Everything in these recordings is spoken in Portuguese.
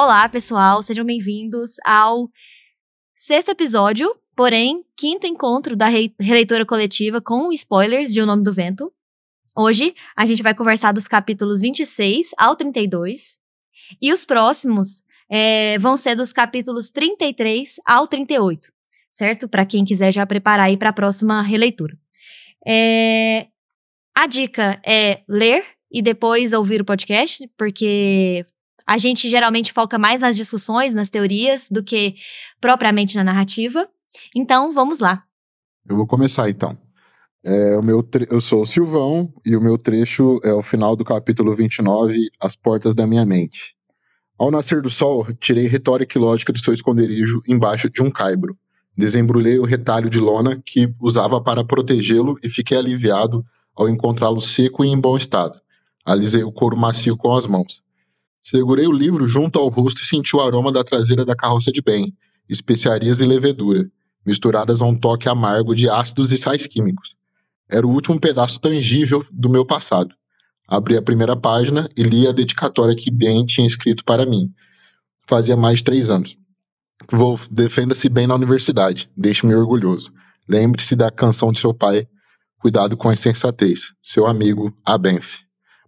Olá, pessoal, sejam bem-vindos ao sexto episódio, porém, quinto encontro da re releitura coletiva com spoilers de O Nome do Vento. Hoje a gente vai conversar dos capítulos 26 ao 32, e os próximos é, vão ser dos capítulos 33 ao 38, certo? Para quem quiser já preparar aí para a próxima releitura. É, a dica é ler e depois ouvir o podcast, porque a gente geralmente foca mais nas discussões, nas teorias, do que propriamente na narrativa. Então, vamos lá. Eu vou começar então. É, o meu eu sou o Silvão e o meu trecho é o final do capítulo 29, As Portas da Minha Mente. Ao nascer do sol, tirei retórica e lógica de seu esconderijo embaixo de um caibro. Desembrulhei o retalho de lona que usava para protegê-lo e fiquei aliviado ao encontrá-lo seco e em bom estado. Alisei o couro macio com as mãos. Segurei o livro junto ao rosto e senti o aroma da traseira da carroça de bem, especiarias e levedura, misturadas a um toque amargo de ácidos e sais químicos. Era o último pedaço tangível do meu passado. Abri a primeira página e li a dedicatória que Ben tinha escrito para mim. Fazia mais de três anos. Wolf, defenda-se bem na universidade. Deixe-me orgulhoso. Lembre-se da canção de seu pai. Cuidado com a insensatez. Seu amigo, Abenf.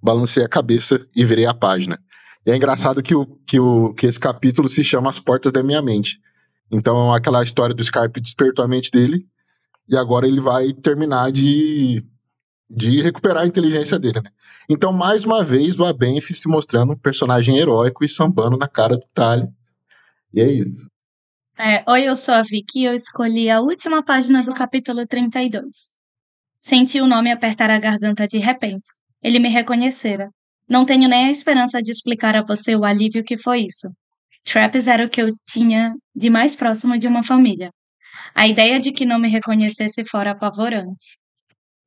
Balancei a cabeça e virei a página. E é engraçado que, o, que, o, que esse capítulo se chama As Portas da Minha Mente. Então, aquela história do Scarpe despertou a mente dele, e agora ele vai terminar de, de recuperar a inteligência dele, né? Então, mais uma vez, o Abenf se mostrando um personagem heróico e sambando na cara do Tali. E é isso. É, Oi, eu sou a Vicky e eu escolhi a última página do capítulo 32. Senti o nome apertar a garganta de repente. Ele me reconhecera. Não tenho nem a esperança de explicar a você o alívio que foi isso. Traps era o que eu tinha de mais próximo de uma família. A ideia de que não me reconhecesse fora apavorante.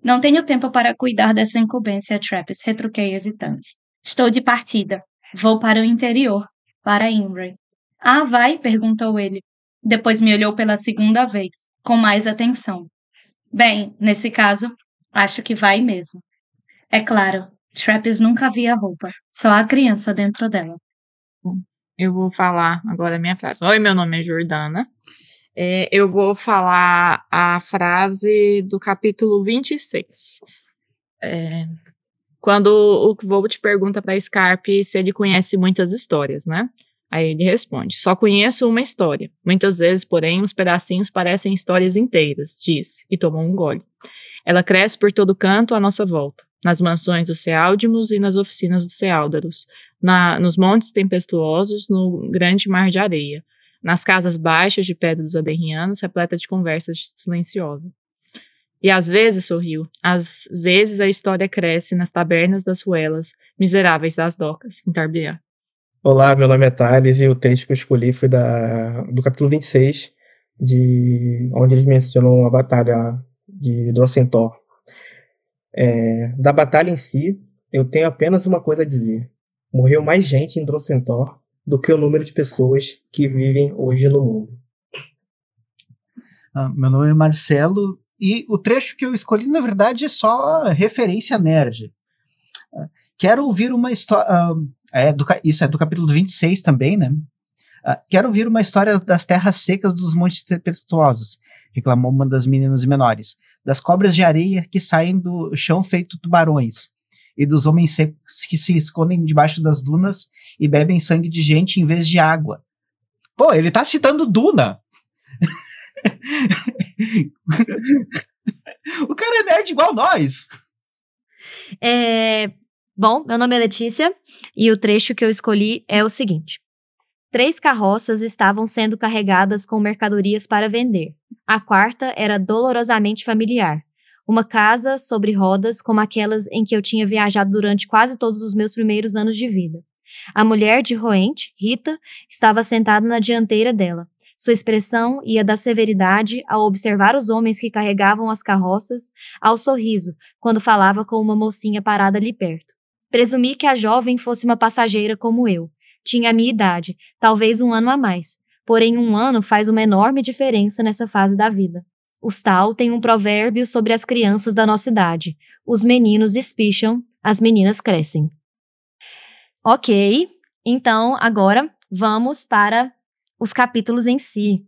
Não tenho tempo para cuidar dessa incumbência, Traps, retruquei hesitante. Estou de partida. Vou para o interior, para Imre. Ah, vai? perguntou ele. Depois me olhou pela segunda vez, com mais atenção. Bem, nesse caso, acho que vai mesmo. É claro, Traps nunca havia roupa, só a criança dentro dela. Eu vou falar agora a minha frase. Oi, meu nome é Jordana. É, eu vou falar a frase do capítulo 26. É, quando o Volt pergunta para Scarpe se ele conhece muitas histórias, né? Aí ele responde: Só conheço uma história. Muitas vezes, porém, os pedacinhos parecem histórias inteiras, disse, e tomou um gole. Ela cresce por todo canto à nossa volta nas mansões dos Sealdimos e nas oficinas dos Seáldaros, na, nos montes tempestuosos, no grande mar de areia, nas casas baixas de pedra dos Aderrianos, repleta de conversas silenciosas. E às vezes, sorriu, às vezes a história cresce nas tabernas das ruelas, miseráveis das docas, em Tarbiá. Olá, meu nome é Thales e o texto que eu escolhi foi da, do capítulo 26, de, onde eles mencionam a batalha de Drossentor, é, da batalha em si, eu tenho apenas uma coisa a dizer. Morreu mais gente em Drossentor do que o número de pessoas que vivem hoje no mundo. Ah, meu nome é Marcelo e o trecho que eu escolhi, na verdade, é só referência nerd. Ah, quero ouvir uma história. Uh, é isso é do capítulo 26 também, né? Uh, quero ouvir uma história das terras secas dos montes tempestuosos reclamou uma das meninas menores, das cobras de areia que saem do chão feito tubarões, e dos homens secos que se escondem debaixo das dunas e bebem sangue de gente em vez de água. Pô, ele tá citando Duna! o cara é nerd igual nós! É, bom, meu nome é Letícia e o trecho que eu escolhi é o seguinte. Três carroças estavam sendo carregadas com mercadorias para vender. A quarta era dolorosamente familiar. Uma casa sobre rodas, como aquelas em que eu tinha viajado durante quase todos os meus primeiros anos de vida. A mulher de Roente, Rita, estava sentada na dianteira dela. Sua expressão ia da severidade ao observar os homens que carregavam as carroças, ao sorriso, quando falava com uma mocinha parada ali perto. Presumi que a jovem fosse uma passageira como eu, tinha a minha idade, talvez um ano a mais. Porém, um ano faz uma enorme diferença nessa fase da vida. Os Tal têm um provérbio sobre as crianças da nossa idade: os meninos espicham, as meninas crescem. Ok, então agora vamos para os capítulos em si.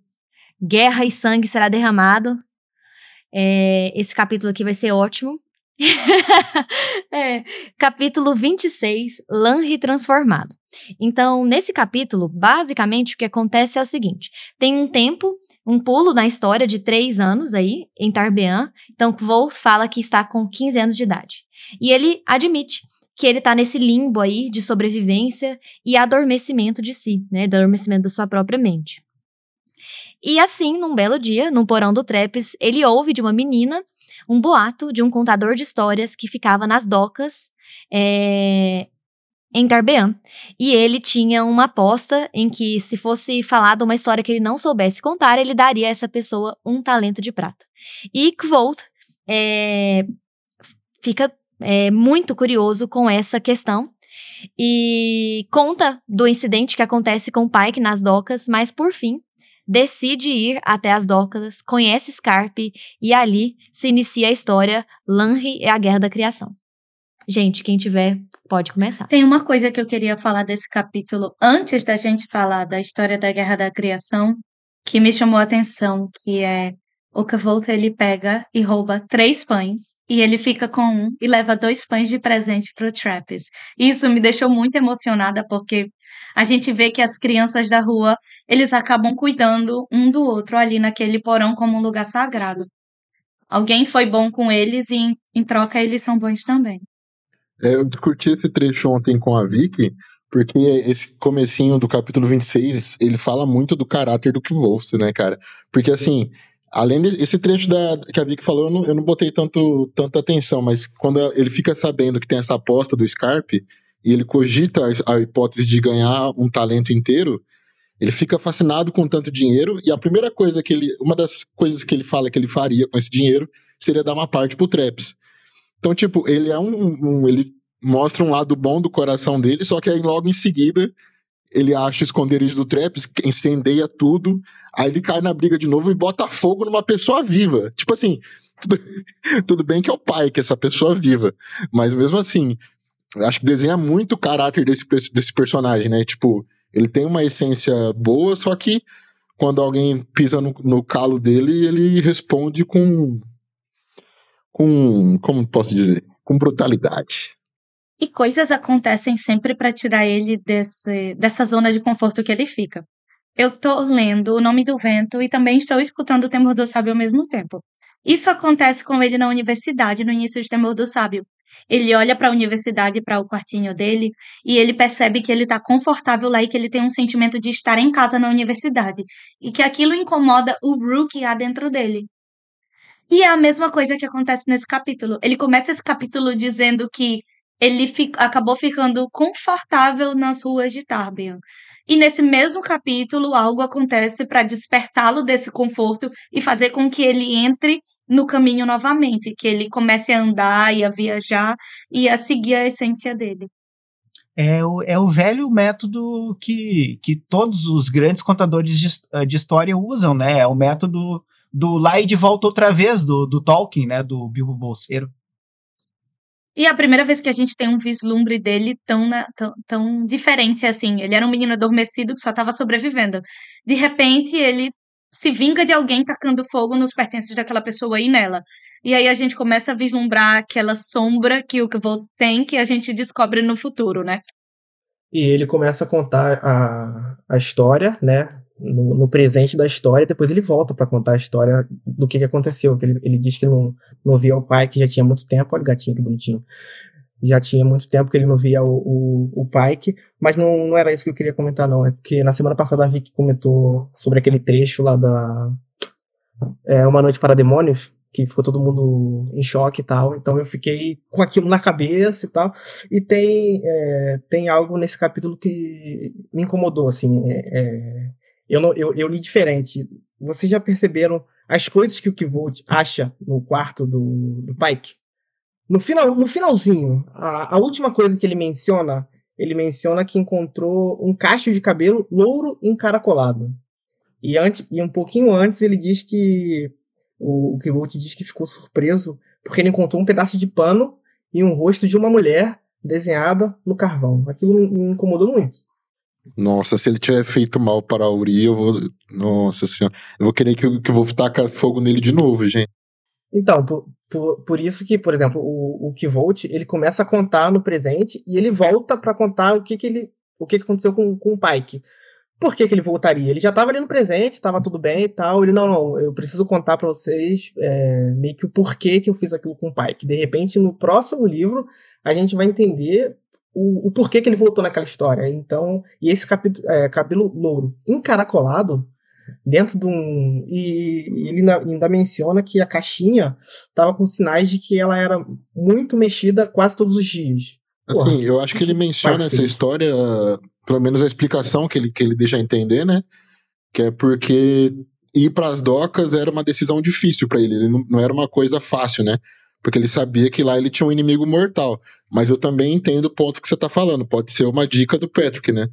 Guerra e sangue será derramado. É, esse capítulo aqui vai ser ótimo. é, capítulo 26, Lanri transformado. Então, nesse capítulo, basicamente o que acontece é o seguinte: tem um tempo, um pulo na história de três anos aí, em Tarbean. Então, Kvold fala que está com 15 anos de idade. E ele admite que ele está nesse limbo aí de sobrevivência e adormecimento de si, né? Adormecimento da sua própria mente. E assim, num belo dia, no porão do Trepes, ele ouve de uma menina um boato de um contador de histórias que ficava nas docas é, em Tarbean. E ele tinha uma aposta em que, se fosse falada uma história que ele não soubesse contar, ele daria a essa pessoa um talento de prata. E Kvolt é, fica é, muito curioso com essa questão e conta do incidente que acontece com o Pike nas docas, mas por fim decide ir até as docas, conhece Scarpe e ali se inicia a história Lanri e a Guerra da Criação. Gente, quem tiver, pode começar. Tem uma coisa que eu queria falar desse capítulo antes da gente falar da história da Guerra da Criação, que me chamou a atenção, que é o Cavolta ele pega e rouba três pães e ele fica com um e leva dois pães de presente para o Trappist. Isso me deixou muito emocionada porque a gente vê que as crianças da rua eles acabam cuidando um do outro ali naquele porão como um lugar sagrado. Alguém foi bom com eles e em, em troca eles são bons também. É, eu discuti esse trecho ontem com a Vicky, porque esse comecinho do capítulo 26, ele fala muito do caráter do Kvolf, né, cara? Porque assim, Além desse trecho da, que a Vicky falou, eu não, eu não botei tanto, tanta atenção, mas quando ele fica sabendo que tem essa aposta do Scarpe, e ele cogita a, hipótese de ganhar um talento inteiro, ele fica fascinado com tanto dinheiro, e a primeira coisa que ele. Uma das coisas que ele fala que ele faria com esse dinheiro seria dar uma parte pro Traps. Então, tipo, ele é um, um. Ele mostra um lado bom do coração dele, só que aí logo em seguida ele acha o esconderijo do Traps, incendeia tudo, aí ele cai na briga de novo e bota fogo numa pessoa viva. Tipo assim, tudo, tudo bem que é o pai, que é essa pessoa viva, mas mesmo assim, acho que desenha muito o caráter desse, desse personagem, né? Tipo, ele tem uma essência boa, só que quando alguém pisa no, no calo dele, ele responde com. com. como posso dizer? Com brutalidade. E coisas acontecem sempre para tirar ele desse, dessa zona de conforto que ele fica. Eu tô lendo O Nome do Vento e também estou escutando O Temor do Sábio ao mesmo tempo. Isso acontece com ele na universidade, no início de Temor do Sábio. Ele olha para a universidade, para o quartinho dele, e ele percebe que ele está confortável lá e que ele tem um sentimento de estar em casa na universidade, e que aquilo incomoda o Rookie lá dentro dele. E é a mesma coisa que acontece nesse capítulo. Ele começa esse capítulo dizendo que ele acabou ficando confortável nas ruas de Tarbian. E nesse mesmo capítulo, algo acontece para despertá-lo desse conforto e fazer com que ele entre no caminho novamente, que ele comece a andar e a viajar e a seguir a essência dele. É o, é o velho método que, que todos os grandes contadores de, de história usam, né? É o método do lá e de volta outra vez, do, do Tolkien, né? Do Bilbo Bolseiro. E é a primeira vez que a gente tem um vislumbre dele tão, na, tão, tão diferente assim. Ele era um menino adormecido que só estava sobrevivendo. De repente, ele se vinga de alguém tacando fogo nos pertences daquela pessoa e nela. E aí a gente começa a vislumbrar aquela sombra que o Kvolt tem que a gente descobre no futuro, né? E ele começa a contar a, a história, né? No, no, presente da história, depois ele volta para contar a história do que, que aconteceu. Ele, ele diz que não, não via o pai, que já tinha muito tempo, olha o gatinho que bonitinho. Já tinha muito tempo que ele não via o, o, o Pike, mas não, não era isso que eu queria comentar, não. É porque na semana passada a Vicky comentou sobre aquele trecho lá da é, Uma Noite para Demônios, que ficou todo mundo em choque e tal. Então eu fiquei com aquilo na cabeça e tal. E tem, é, tem algo nesse capítulo que me incomodou, assim. É, é eu, não, eu, eu li diferente. Vocês já perceberam as coisas que o Kivolt acha no quarto do, do Pike? No, final, no finalzinho, a, a última coisa que ele menciona, ele menciona que encontrou um cacho de cabelo louro encaracolado. E, antes, e um pouquinho antes ele diz que o, o Kivolt diz que ficou surpreso porque ele encontrou um pedaço de pano e um rosto de uma mulher desenhada no carvão. Aquilo me incomodou muito. Nossa, se ele tiver feito mal para a Uri, eu vou. Nossa senhora. Eu vou querer que, que eu vou tacar fogo nele de novo, gente. Então, por, por, por isso que, por exemplo, o, o Kivolt, ele começa a contar no presente e ele volta para contar o que, que ele. O que, que aconteceu com, com o Pike. Por que, que ele voltaria? Ele já estava ali no presente, estava tudo bem e tal. Ele, não, não, eu preciso contar para vocês é, meio que o porquê que eu fiz aquilo com o Pike. De repente, no próximo livro, a gente vai entender o, o porquê que ele voltou naquela história. Então, e esse capítulo, é, cabelo louro encaracolado dentro de um. E, ele ainda menciona que a caixinha estava com sinais de que ela era muito mexida quase todos os dias. Porra. Eu acho que ele menciona essa história, pelo menos a explicação que ele, que ele deixa entender, né? Que é porque ir para as docas era uma decisão difícil para ele, ele não, não era uma coisa fácil, né? Porque ele sabia que lá ele tinha um inimigo mortal. Mas eu também entendo o ponto que você está falando. Pode ser uma dica do Patrick, né?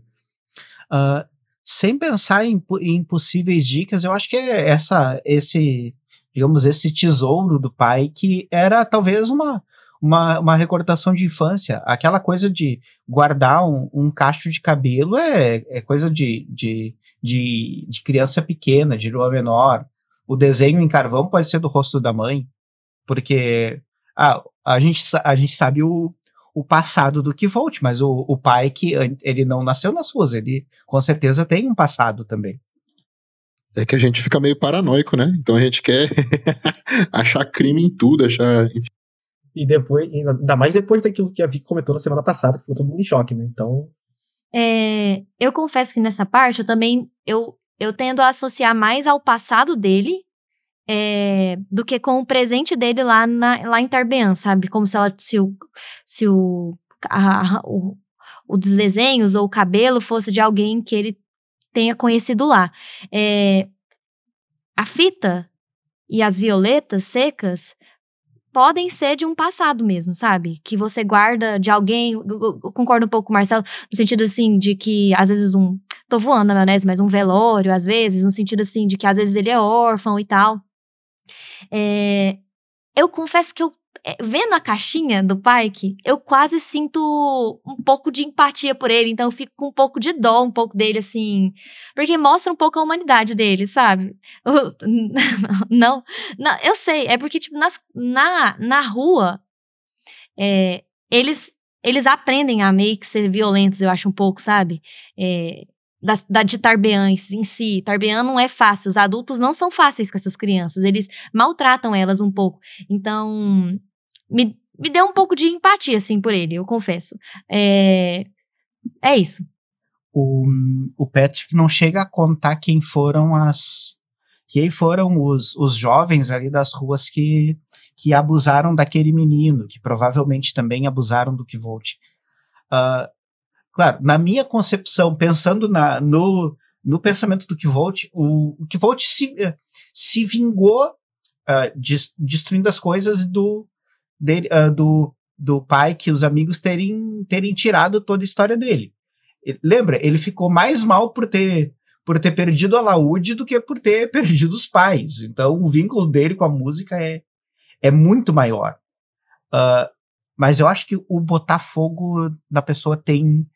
Uh, sem pensar em, em, possíveis dicas, eu acho que é essa, esse, digamos, esse tesouro do pai que era talvez uma, uma, uma recordação de infância. Aquela coisa de guardar um, um cacho de cabelo é, é coisa de, de, de, de criança pequena, de lua menor. O desenho em carvão pode ser do rosto da mãe. Porque ah, a, gente, a gente sabe o, o passado do que volte, mas o, o pai que ele não nasceu nas ruas, ele com certeza tem um passado também. É que a gente fica meio paranoico, né? Então a gente quer achar crime em tudo, achar. E depois, ainda mais depois daquilo que a Vicky comentou na semana passada, que ficou todo mundo em choque, né? Então. É, eu confesso que nessa parte eu também eu, eu tendo a associar mais ao passado dele é, do que com o presente dele lá, na, lá em Tarbean, sabe? Como se, ela, se o, se o, a, o, os desenhos ou o cabelo fosse de alguém que ele tenha conhecido lá. É, a fita e as violetas secas podem ser de um passado mesmo, sabe? Que você guarda de alguém. Eu, eu concordo um pouco com o Marcelo, no sentido assim, de que às vezes um. Tô voando na maionese, mas um velório, às vezes, no sentido assim, de que às vezes ele é órfão e tal. É, eu confesso que eu, é, vendo a caixinha do Pike, eu quase sinto um pouco de empatia por ele, então eu fico com um pouco de dó um pouco dele, assim, porque mostra um pouco a humanidade dele, sabe? não, não, eu sei, é porque, tipo, nas, na, na rua, é, eles eles aprendem a meio que ser violentos, eu acho um pouco, sabe? É, da, da, de Tarbean em si. Tarbean não é fácil. Os adultos não são fáceis com essas crianças. Eles maltratam elas um pouco. Então, me, me deu um pouco de empatia, assim, por ele, eu confesso. É, é isso. O, o Patrick não chega a contar quem foram as. Quem foram os, os jovens ali das ruas que, que abusaram daquele menino, que provavelmente também abusaram do Kivolt. Uh, Claro, na minha concepção, pensando na, no, no pensamento do Kivolt, o, o Kivolt se, eh, se vingou uh, des, destruindo as coisas do, dele, uh, do, do pai, que os amigos terem, terem tirado toda a história dele. Lembra, ele ficou mais mal por ter, por ter perdido a Laúde do que por ter perdido os pais. Então, o vínculo dele com a música é, é muito maior. Uh, mas eu acho que o botar fogo na pessoa tem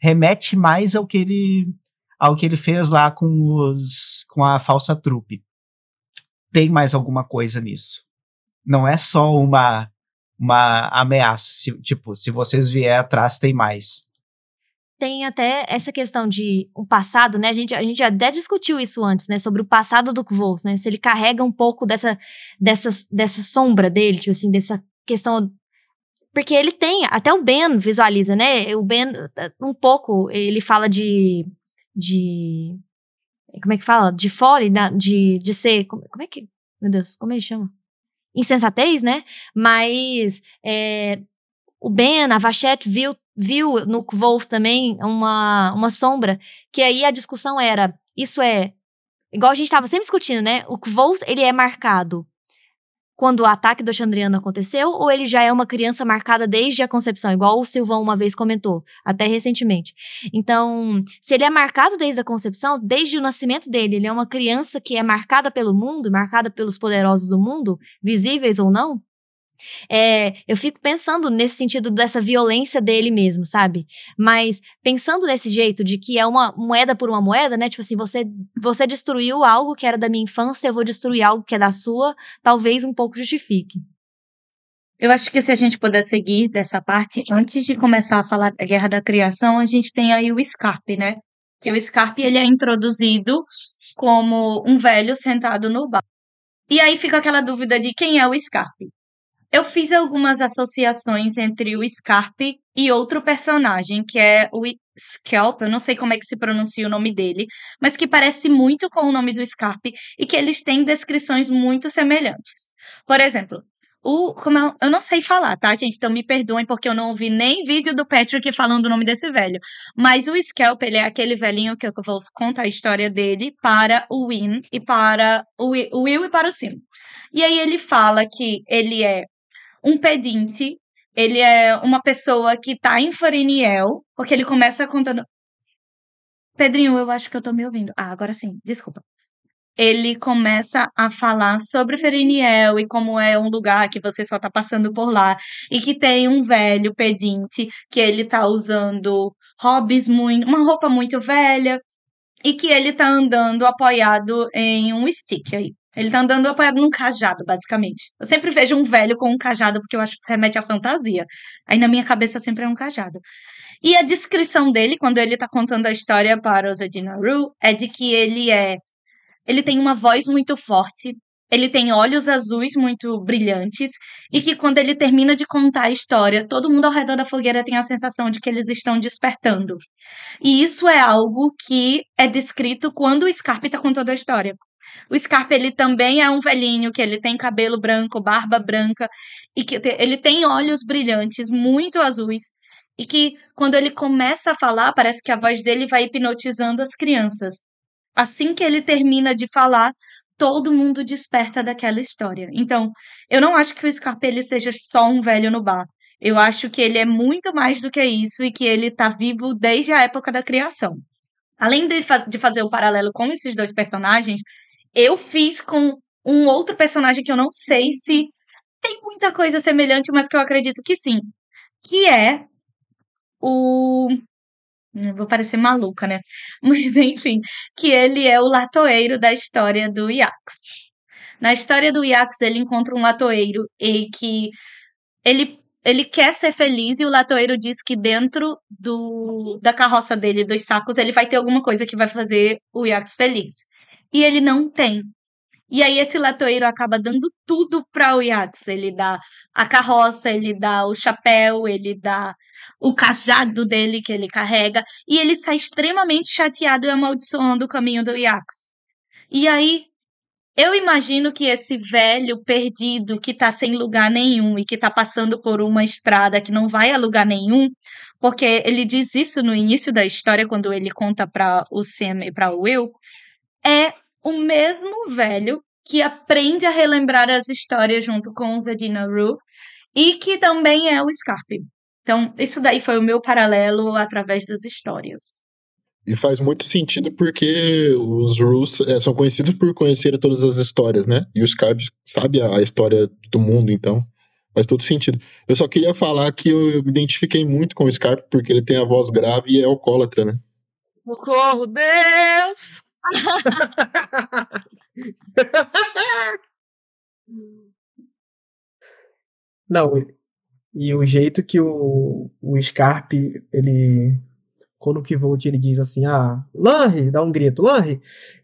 remete mais ao que ele ao que ele fez lá com os com a falsa trupe. Tem mais alguma coisa nisso. Não é só uma uma ameaça, se, tipo, se vocês vier atrás tem mais. Tem até essa questão de o passado, né? A gente, a gente até discutiu isso antes, né? Sobre o passado do Kvolt, né? Se ele carrega um pouco dessa, dessa, dessa sombra dele, tipo assim, dessa questão porque ele tem, até o Ben visualiza, né? O Ben, um pouco, ele fala de. de como é que fala? De folly, de, de ser. Como, como é que. Meu Deus, como ele chama? Insensatez, né? Mas é, o Ben, a Vachette, viu, viu no Wolf também uma, uma sombra, que aí a discussão era: isso é. Igual a gente estava sempre discutindo, né? O Wolf, ele é marcado quando o ataque do Xandriano aconteceu, ou ele já é uma criança marcada desde a concepção, igual o Silvão uma vez comentou, até recentemente. Então, se ele é marcado desde a concepção, desde o nascimento dele, ele é uma criança que é marcada pelo mundo, marcada pelos poderosos do mundo, visíveis ou não, É, eu fico pensando nesse sentido dessa violência dele mesmo, sabe? Mas pensando nesse jeito de que é uma moeda por uma moeda, né? Tipo assim, você, você destruiu algo que era da minha infância, eu vou destruir algo que é da sua, talvez um pouco justifique. Eu acho que se a gente puder seguir dessa parte, antes de começar a falar da Guerra da Criação, a gente tem aí o Scarpe, né? Que o Scarpe ele é introduzido como um velho sentado no bar. E aí fica aquela dúvida de quem é o Scarpe. Eu fiz algumas associações entre o Scarpe e outro personagem, que é o Scalp, eu não sei como é que se pronuncia o nome dele, mas que parece muito com o nome do Scarpe e que eles têm descrições muito semelhantes. Por exemplo, o, como eu, eu não sei falar, tá, gente? Então me perdoem porque eu não ouvi nem vídeo do Patrick falando o nome desse velho. Mas o Scalp, ele é aquele velhinho que eu vou contar a história dele para o Win e para o, Will e para o Sim. E aí ele fala que ele é um pedinte, ele é uma pessoa que tá em Fariniel, porque ele começa contando. Pedrinho, eu acho que eu tô me ouvindo. Ah, agora sim, desculpa ele começa a falar sobre Feriniel e como é um lugar que você só tá passando por lá e que tem um velho pedinte que ele tá usando hobbies muito, uma roupa muito velha e que ele tá andando apoiado em um stick aí. Ele tá andando apoiado num cajado, basicamente. Eu sempre vejo um velho com um cajado porque eu acho que remete à fantasia. Aí na minha cabeça sempre é um cajado. E a descrição dele, quando ele tá contando a história para os Edinaru, é de que ele é ele tem uma voz muito forte, ele tem olhos azuis muito brilhantes e que quando ele termina de contar a história, todo mundo ao redor da fogueira tem a sensação de que eles estão despertando. E isso é algo que é descrito quando o Scarpe está contando a história. O Scarpe ele também é um velhinho que ele tem cabelo branco, barba branca e que ele tem olhos brilhantes, muito azuis. E que quando ele começa a falar, parece que a voz dele vai hipnotizando as crianças assim que ele termina de falar, todo mundo desperta daquela história. Então, eu não acho que o Scarpa ele seja só um velho no bar. Eu acho que ele é muito mais do que isso e que ele tá vivo desde a época da criação. Além de, fa de fazer o paralelo com esses dois personagens, eu fiz com um outro personagem que eu não sei se tem muita coisa semelhante, mas que eu acredito que sim. Que é o Vou parecer maluca, né? Mas enfim, que ele é o latoeiro da história do Yax. Na história do Yax, ele encontra um latoeiro e que ele, ele quer ser feliz e o latoeiro diz que dentro do, da carroça dele, dos sacos, ele vai ter alguma coisa que vai fazer o Yax feliz. E ele não tem. E aí esse latoeiro acaba dando tudo para o Yax. Ele dá a carroça, ele dá o chapéu, ele dá o cajado dele que ele carrega, e ele sai extremamente chateado e amaldiçoando o caminho do Yax. E aí, eu imagino que esse velho perdido que tá sem lugar nenhum e que tá passando por uma estrada que não vai a lugar nenhum, porque ele diz isso no início da história quando ele conta para o Sam e para o Will, é o mesmo velho que aprende a relembrar as histórias junto com o Zedina Rue e que também é o Scarpe. Então, isso daí foi o meu paralelo através das histórias. E faz muito sentido porque os Rus é, são conhecidos por conhecer todas as histórias, né? E o Scarpe sabe a, a história do mundo, então faz todo sentido. Eu só queria falar que eu, eu me identifiquei muito com o Scarpe porque ele tem a voz grave e é alcoólatra, né? Socorro, Deus! Não, e o jeito que o, o Scarpe, ele. Quando o Kivolt ele diz assim, ah, Lanry, dá um grito, Lanry,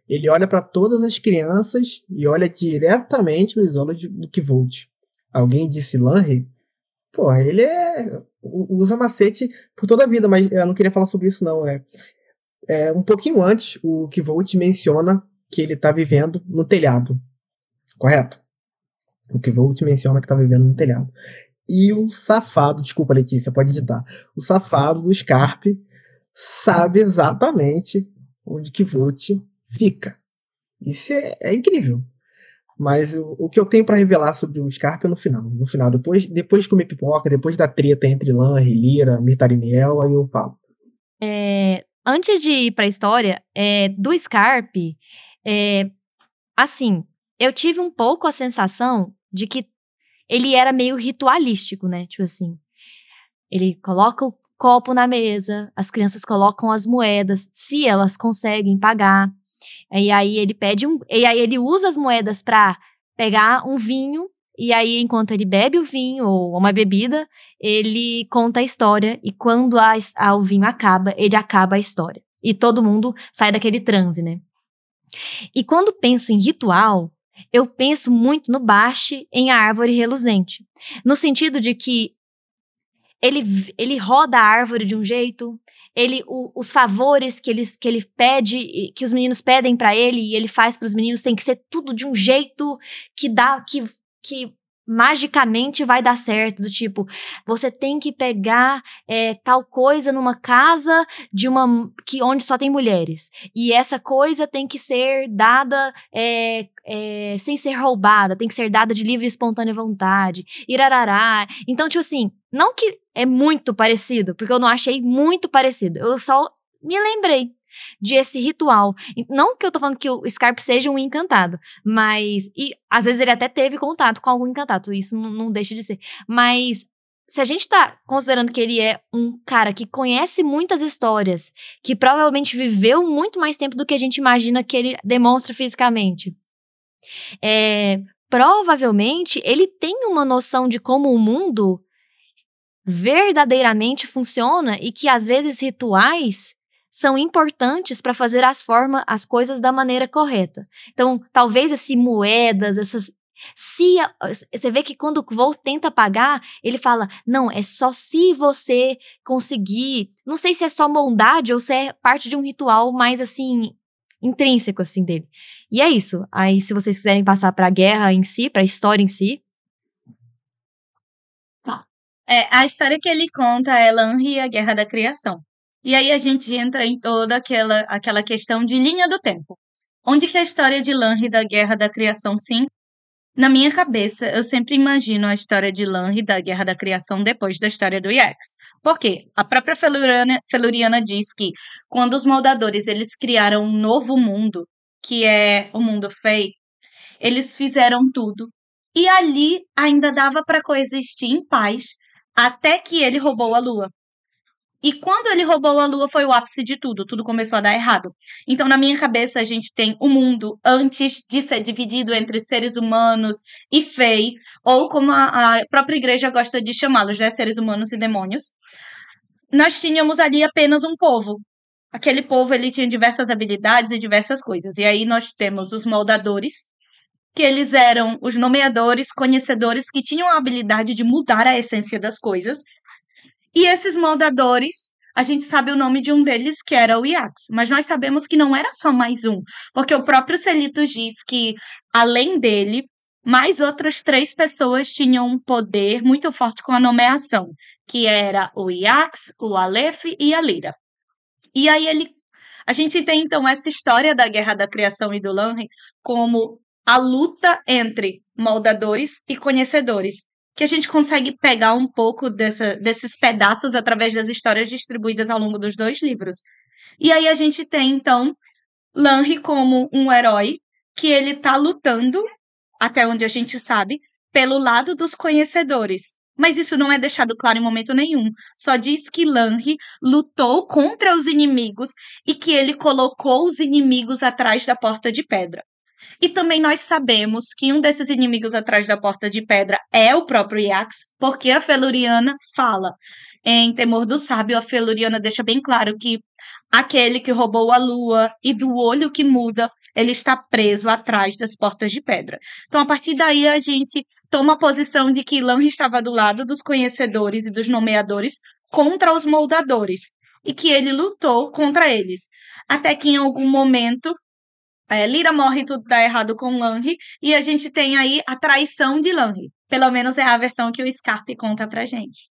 ele olha para todas as crianças e olha diretamente nos olhos do Kivolt. Alguém disse Lanry? Pô, ele é, usa macete por toda a vida, mas eu não queria falar sobre isso não. É, é um pouquinho antes, o Kivolt menciona que ele tá vivendo no telhado, correto? O Kivolt menciona que tá vivendo no telhado. E o safado, desculpa, Letícia, pode editar. O safado do Scarpe sabe exatamente onde Vult fica. Isso é, é incrível. Mas o, o, que eu tenho para revelar sobre o Scarpe é no final. No final, depois, depois de comer pipoca, depois da treta entre Lanry, Lira, Mirtariniel, aí eu falo. É, antes de ir pra história, é, do Scarpe, é, assim, eu tive um pouco a sensação de que ele era meio ritualístico, né? Tipo assim, ele coloca o copo na mesa, as crianças colocam as moedas, se elas conseguem pagar. E aí ele pede um, e aí ele usa as moedas para pegar um vinho e aí enquanto ele bebe o vinho ou uma bebida, ele conta a história e quando a, a, o vinho acaba, ele acaba a história. E todo mundo sai daquele transe, né? E quando penso em ritual, eu penso muito no Baste em A Árvore Reluzente. No sentido de que ele, ele roda a árvore de um jeito, ele o, os favores que ele, que ele pede, que os meninos pedem para ele e ele faz para os meninos tem que ser tudo de um jeito que dá que, que magicamente vai dar certo, do tipo, você tem que pegar é, tal coisa numa casa de uma que onde só tem mulheres. E essa coisa tem que ser dada é, é, sem ser roubada, tem que ser dada de livre e espontânea vontade, irarará. Então, tipo assim, não que é muito parecido, porque eu não achei muito parecido, eu só me lembrei de esse ritual. Não que eu tô falando que o Scarpe seja um encantado, mas. E às vezes ele até teve contato com algum encantado, isso não, deixa de ser. Mas se a gente tá considerando que ele é um cara que conhece muitas histórias, que provavelmente viveu muito mais tempo do que a gente imagina que ele demonstra fisicamente, é, provavelmente ele tem uma noção de como o mundo verdadeiramente funciona e que às vezes rituais são importantes para fazer as formas, as coisas da maneira correta. Então, talvez esse moedas, essas se você vê que quando o Vol tenta pagar, ele fala: "Não, é só se você conseguir". Não sei se é só bondade ou se é parte de um ritual mais assim intrínseco assim dele. E é isso. Aí se vocês quiserem passar para a guerra em si, para a história em si, é, a história que ele conta é Lanri e a Guerra da Criação. E aí a gente entra em toda aquela, aquela questão de linha do tempo. Onde que a história de Lanri da Guerra da Criação sim? Na minha cabeça, eu sempre imagino a história de Lanri da Guerra da Criação depois da história do Yax. Por quê? A própria Feluriana, Feluriana diz que quando os moldadores eles criaram um novo mundo, que é o mundo Fey, eles fizeram tudo. E ali ainda dava para coexistir em paz, até que ele roubou a lua. E quando ele roubou a lua foi o ápice de tudo, tudo começou a dar errado. Então, na minha cabeça, a gente tem o mundo antes de ser dividido entre seres humanos e fei, ou como a, a própria igreja gosta de chamá-los, né, seres humanos e demônios. Nós tínhamos ali apenas um povo. Aquele povo ele tinha diversas habilidades e diversas coisas. E aí nós temos os moldadores, que eles eram os nomeadores, conhecedores que tinham a habilidade de mudar a essência das coisas e esses moldadores, a gente sabe o nome de um deles, que era o Iax, mas nós sabemos que não era só mais um, porque o próprio Celitos diz que, além dele, mais outras três pessoas tinham um poder muito forte com a nomeação, que era o Iax, o Aleph e a Lira. E aí ele. A gente tem então essa história da Guerra da Criação e do Lanre como a luta entre moldadores e conhecedores que a gente consegue pegar um pouco dessa, desses pedaços através das histórias distribuídas ao longo dos dois livros. E aí a gente tem, então, Lanry como um herói que ele está lutando, até onde a gente sabe, pelo lado dos conhecedores. Mas isso não é deixado claro em momento nenhum. Só diz que Lanry lutou contra os inimigos e que ele colocou os inimigos atrás da porta de pedra. E também nós sabemos que um desses inimigos atrás da porta de pedra é o próprio Iax, porque a Feluriana fala. Em Temor do Sábio, a Feluriana deixa bem claro que aquele que roubou a lua e do olho que muda, ele está preso atrás das portas de pedra. Então, a partir daí, a gente toma a posição de que Lanri estava do lado dos conhecedores e dos nomeadores contra os moldadores, e que ele lutou contra eles. Até que em algum momento é, Lira morre tudo dá errado com Lanri, e a gente tem aí a traição de Lanri. Pelo menos é a versão que o Scarpe conta pra gente.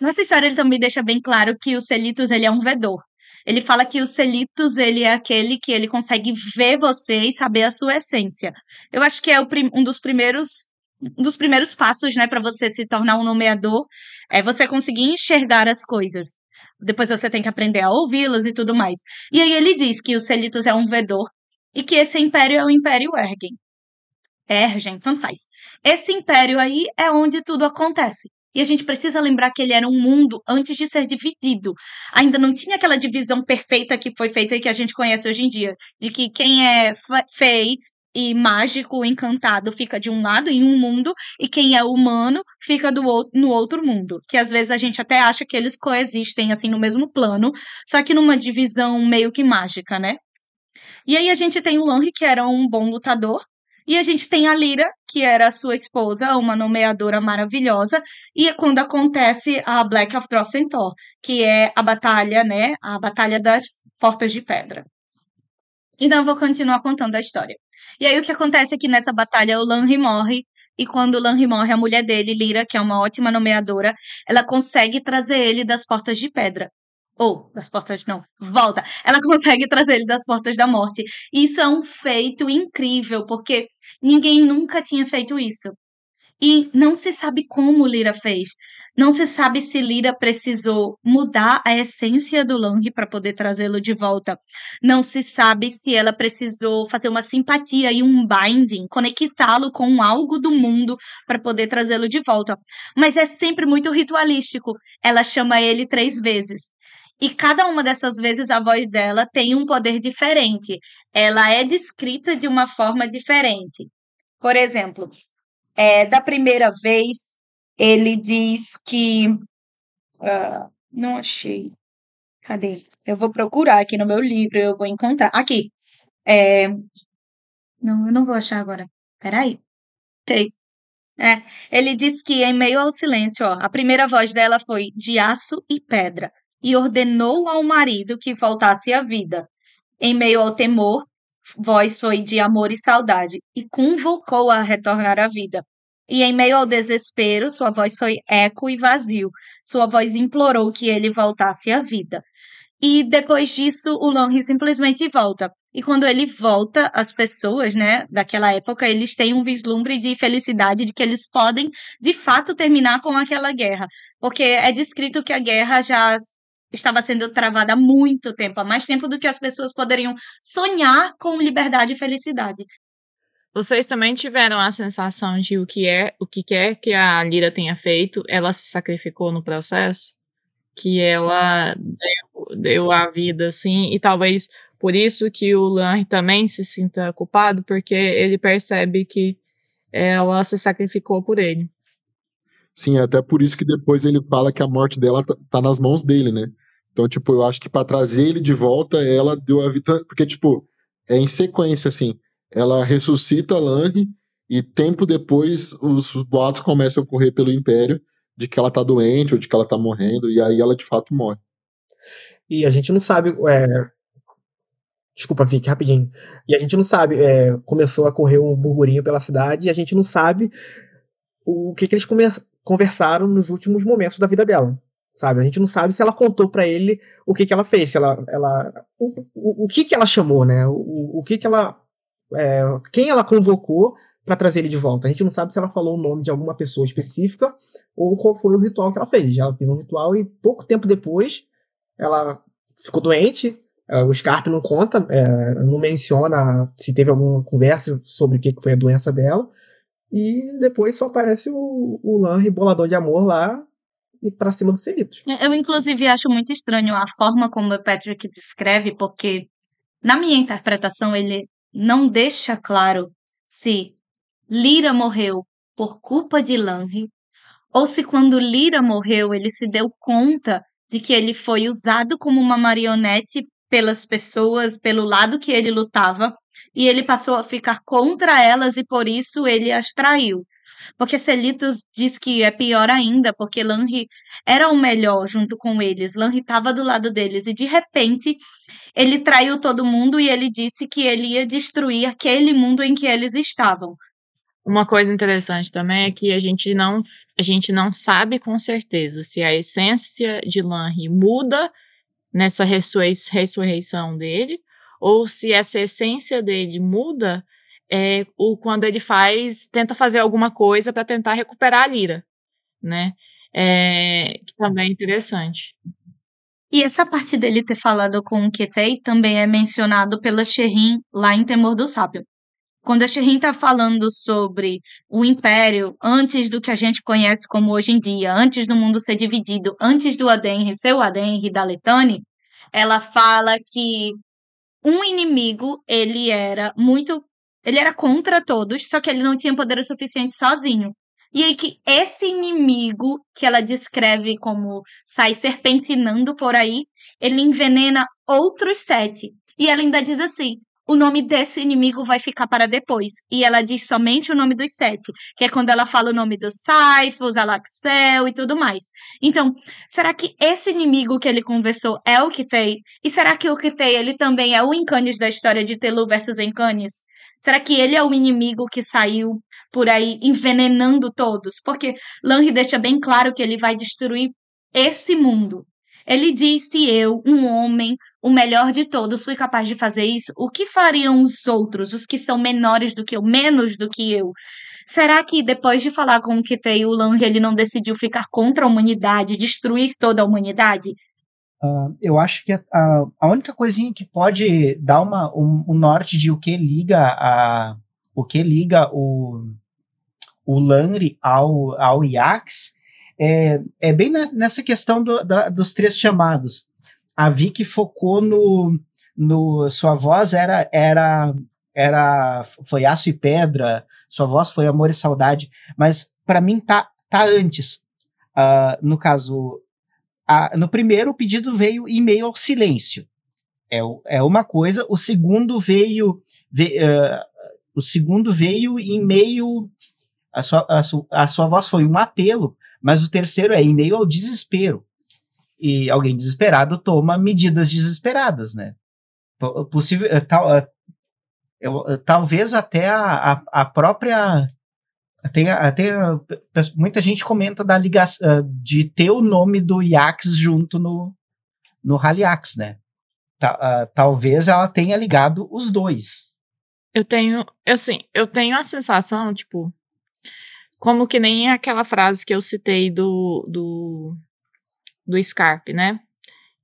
Nessa história ele também deixa bem claro que o Celitos ele é um vedor. Ele fala que o Celitos ele é aquele que ele consegue ver você e saber a sua essência. Eu acho que é um dos primeiros um dos primeiros passos, né, para você se tornar um nomeador, é você conseguir enxergar as coisas. Depois você tem que aprender a ouvi-las e tudo mais. E aí ele diz que o Celitos é um vedor e que esse império é o Império Ergen. Ergen, tanto faz. Esse império aí é onde tudo acontece. E a gente precisa lembrar que ele era um mundo antes de ser dividido. Ainda não tinha aquela divisão perfeita que foi feita e que a gente conhece hoje em dia. De que quem é fei e mágico, encantado, fica de um lado em um mundo, e quem é humano fica do outro, no outro mundo. Que às vezes a gente até acha que eles coexistem assim no mesmo plano, só que numa divisão meio que mágica, né? E aí a gente tem o Lonry, que era um bom lutador, e a gente tem a Lyra, que era sua esposa, uma nomeadora maravilhosa, e é quando acontece a Black of Thor, que é a batalha, né, a batalha das Portas de Pedra. Então eu vou continuar contando a história. E aí o que acontece é que nessa batalha o Lanry morre, e quando o Lanry morre, a mulher dele, Lyra, que é uma ótima nomeadora, ela consegue trazer ele das Portas de Pedra ou das portas não, volta. Ela consegue trazer ele das portas da morte. E isso é um feito incrível, porque ninguém nunca tinha feito isso. E não se sabe como Lira fez. Não se sabe se Lira precisou mudar a essência do Lang para poder trazê-lo de volta. Não se sabe se ela precisou fazer uma simpatia e um binding, conectá-lo com algo do mundo para poder trazê-lo de volta. Mas é sempre muito ritualístico. Ela chama ele três vezes. E cada uma dessas vezes a voz dela tem um poder diferente. Ela é descrita de uma forma diferente. Por exemplo, é, da primeira vez, ele diz que. Uh, não achei. Cadê? Eu vou procurar aqui no meu livro, eu vou encontrar. Aqui. É, não, eu não vou achar agora. Peraí. Sei. É, ele diz que em meio ao silêncio, ó, a primeira voz dela foi de aço e pedra e ordenou ao marido que voltasse à vida. Em meio ao temor, voz foi de amor e saudade, e convocou a retornar à vida. E em meio ao desespero, sua voz foi eco e vazio. Sua voz implorou que ele voltasse à vida. E depois disso, o Lonry simplesmente volta. E quando ele volta, as pessoas, né, daquela época, eles têm um vislumbre de felicidade de que eles podem, de fato, terminar com aquela guerra. Porque é descrito que a guerra já estava sendo travada há muito tempo, há mais tempo do que as pessoas poderiam sonhar com liberdade e felicidade. Vocês também tiveram a sensação de o que é, o que quer que a Lira tenha feito, ela se sacrificou no processo? Que ela deu, deu a vida, assim, e talvez por isso que o Lanry também se sinta culpado, porque ele percebe que ela se sacrificou por ele. Sim, até por isso que depois ele fala que a morte dela tá, tá nas mãos dele, né? Então, tipo, eu acho que para trazer ele de volta, ela deu a vida. Porque, tipo, é em sequência, assim. Ela ressuscita Lanri e tempo depois os, os, boatos começam a correr pelo Império de que ela tá doente ou de que ela tá morrendo, e aí ela de fato morre. E a gente não sabe. É... Desculpa, Vicky, rapidinho. E a gente não sabe. É... Começou a correr um burburinho pela cidade e a gente não sabe o que, que eles começaram conversaram nos últimos momentos da vida dela. Sabe? A gente não sabe se ela contou para ele o que, que ela fez, se ela, ela o, o, o que, que ela chamou, né? O, o que, que ela. É, quem ela convocou para trazer ele de volta. A gente não sabe se ela falou o nome de alguma pessoa específica ou qual foi o ritual que ela fez. Ela fez um ritual e pouco tempo depois ela ficou doente. É, o Scarpe não conta, é, não menciona se teve alguma conversa sobre o que foi a doença dela. E depois só aparece o, o Lan rebolador de amor lá e pra cima dos Celitos. Eu, inclusive, acho muito estranho a forma como o Patrick descreve, porque, na minha interpretação, ele não deixa claro se Lyra morreu por culpa de Lanry ou se quando Lyra morreu ele se deu conta de que ele foi usado como uma marionete pelas pessoas, pelo lado que ele lutava, e ele passou a ficar contra elas e por isso ele as traiu. Porque Celitos diz que é pior ainda, porque Lanri era o melhor junto com eles. Lanri estava do lado deles e de repente ele traiu todo mundo e ele disse que ele ia destruir aquele mundo em que eles estavam. Uma coisa interessante também é que a gente não, a gente não sabe com certeza se a essência de Lanri muda nessa ressurreição dele ou se essa essência dele muda é, o, quando ele faz, tenta fazer alguma coisa para tentar recuperar a lira, né? É, que também é interessante. E essa parte dele ter falado com o Ketei também é mencionado pela Sherin lá em Temor do Sábio. quando a Shirin está falando sobre o Império, antes do que a gente conhece como hoje em dia, antes do mundo ser dividido, antes do Adenri ser o Adenri da Letane, ela fala que um inimigo, ele era muito. Ele era contra todos, só que ele não tinha poder o suficiente sozinho. E aí que esse inimigo, que ela descreve como sai serpentinando por aí, ele envenena outros sete. E ela ainda diz assim: o nome desse inimigo vai ficar para depois. E ela diz somente o nome dos sete, que é quando ela fala o nome dos Saifos, Alaxel e tudo mais. Então, será que esse inimigo que ele conversou é o Kitei? E será que o Kitei, ele também é o Encanes da história de Telu versus Encanes? Será que ele é o inimigo que saiu por aí envenenando todos? Porque Lanri deixa bem claro que ele vai destruir esse mundo. Ele disse: Eu, um homem, o melhor de todos, fui capaz de fazer isso. O que fariam os outros, os que são menores do que eu, menos do que eu? Será que depois de falar com o Kitei, o Lang ele não decidiu ficar contra a humanidade, destruir toda a humanidade? Uh, eu acho que a, a, única coisinha que pode dar uma, um, um, norte de o que liga a o que liga o, o Langri ao, ao Yax é, é bem na, nessa questão do, da, dos três chamados. A Vicky focou no, no sua voz era era era foi aço e pedra, sua voz foi amor e saudade, mas para mim tá tá antes. Uh, no caso, a, no primeiro o pedido veio em meio ao silêncio. É, é uma coisa. O segundo veio, uh, o segundo veio em meio a sua, a, sua, a sua voz foi um apelo mas o terceiro é em meio ao desespero. E alguém desesperado toma medidas desesperadas, né? Possível, eh, tal, eh, eu, eh, talvez até a, a, a própria tem muita gente comenta da ligação de ter o nome do Yax junto no no Haliax, né? uh, talvez ela tenha ligado os dois. Eu tenho, assim, eu tenho a sensação, tipo, como que nem aquela frase que eu citei do, do, do Scarpe, né?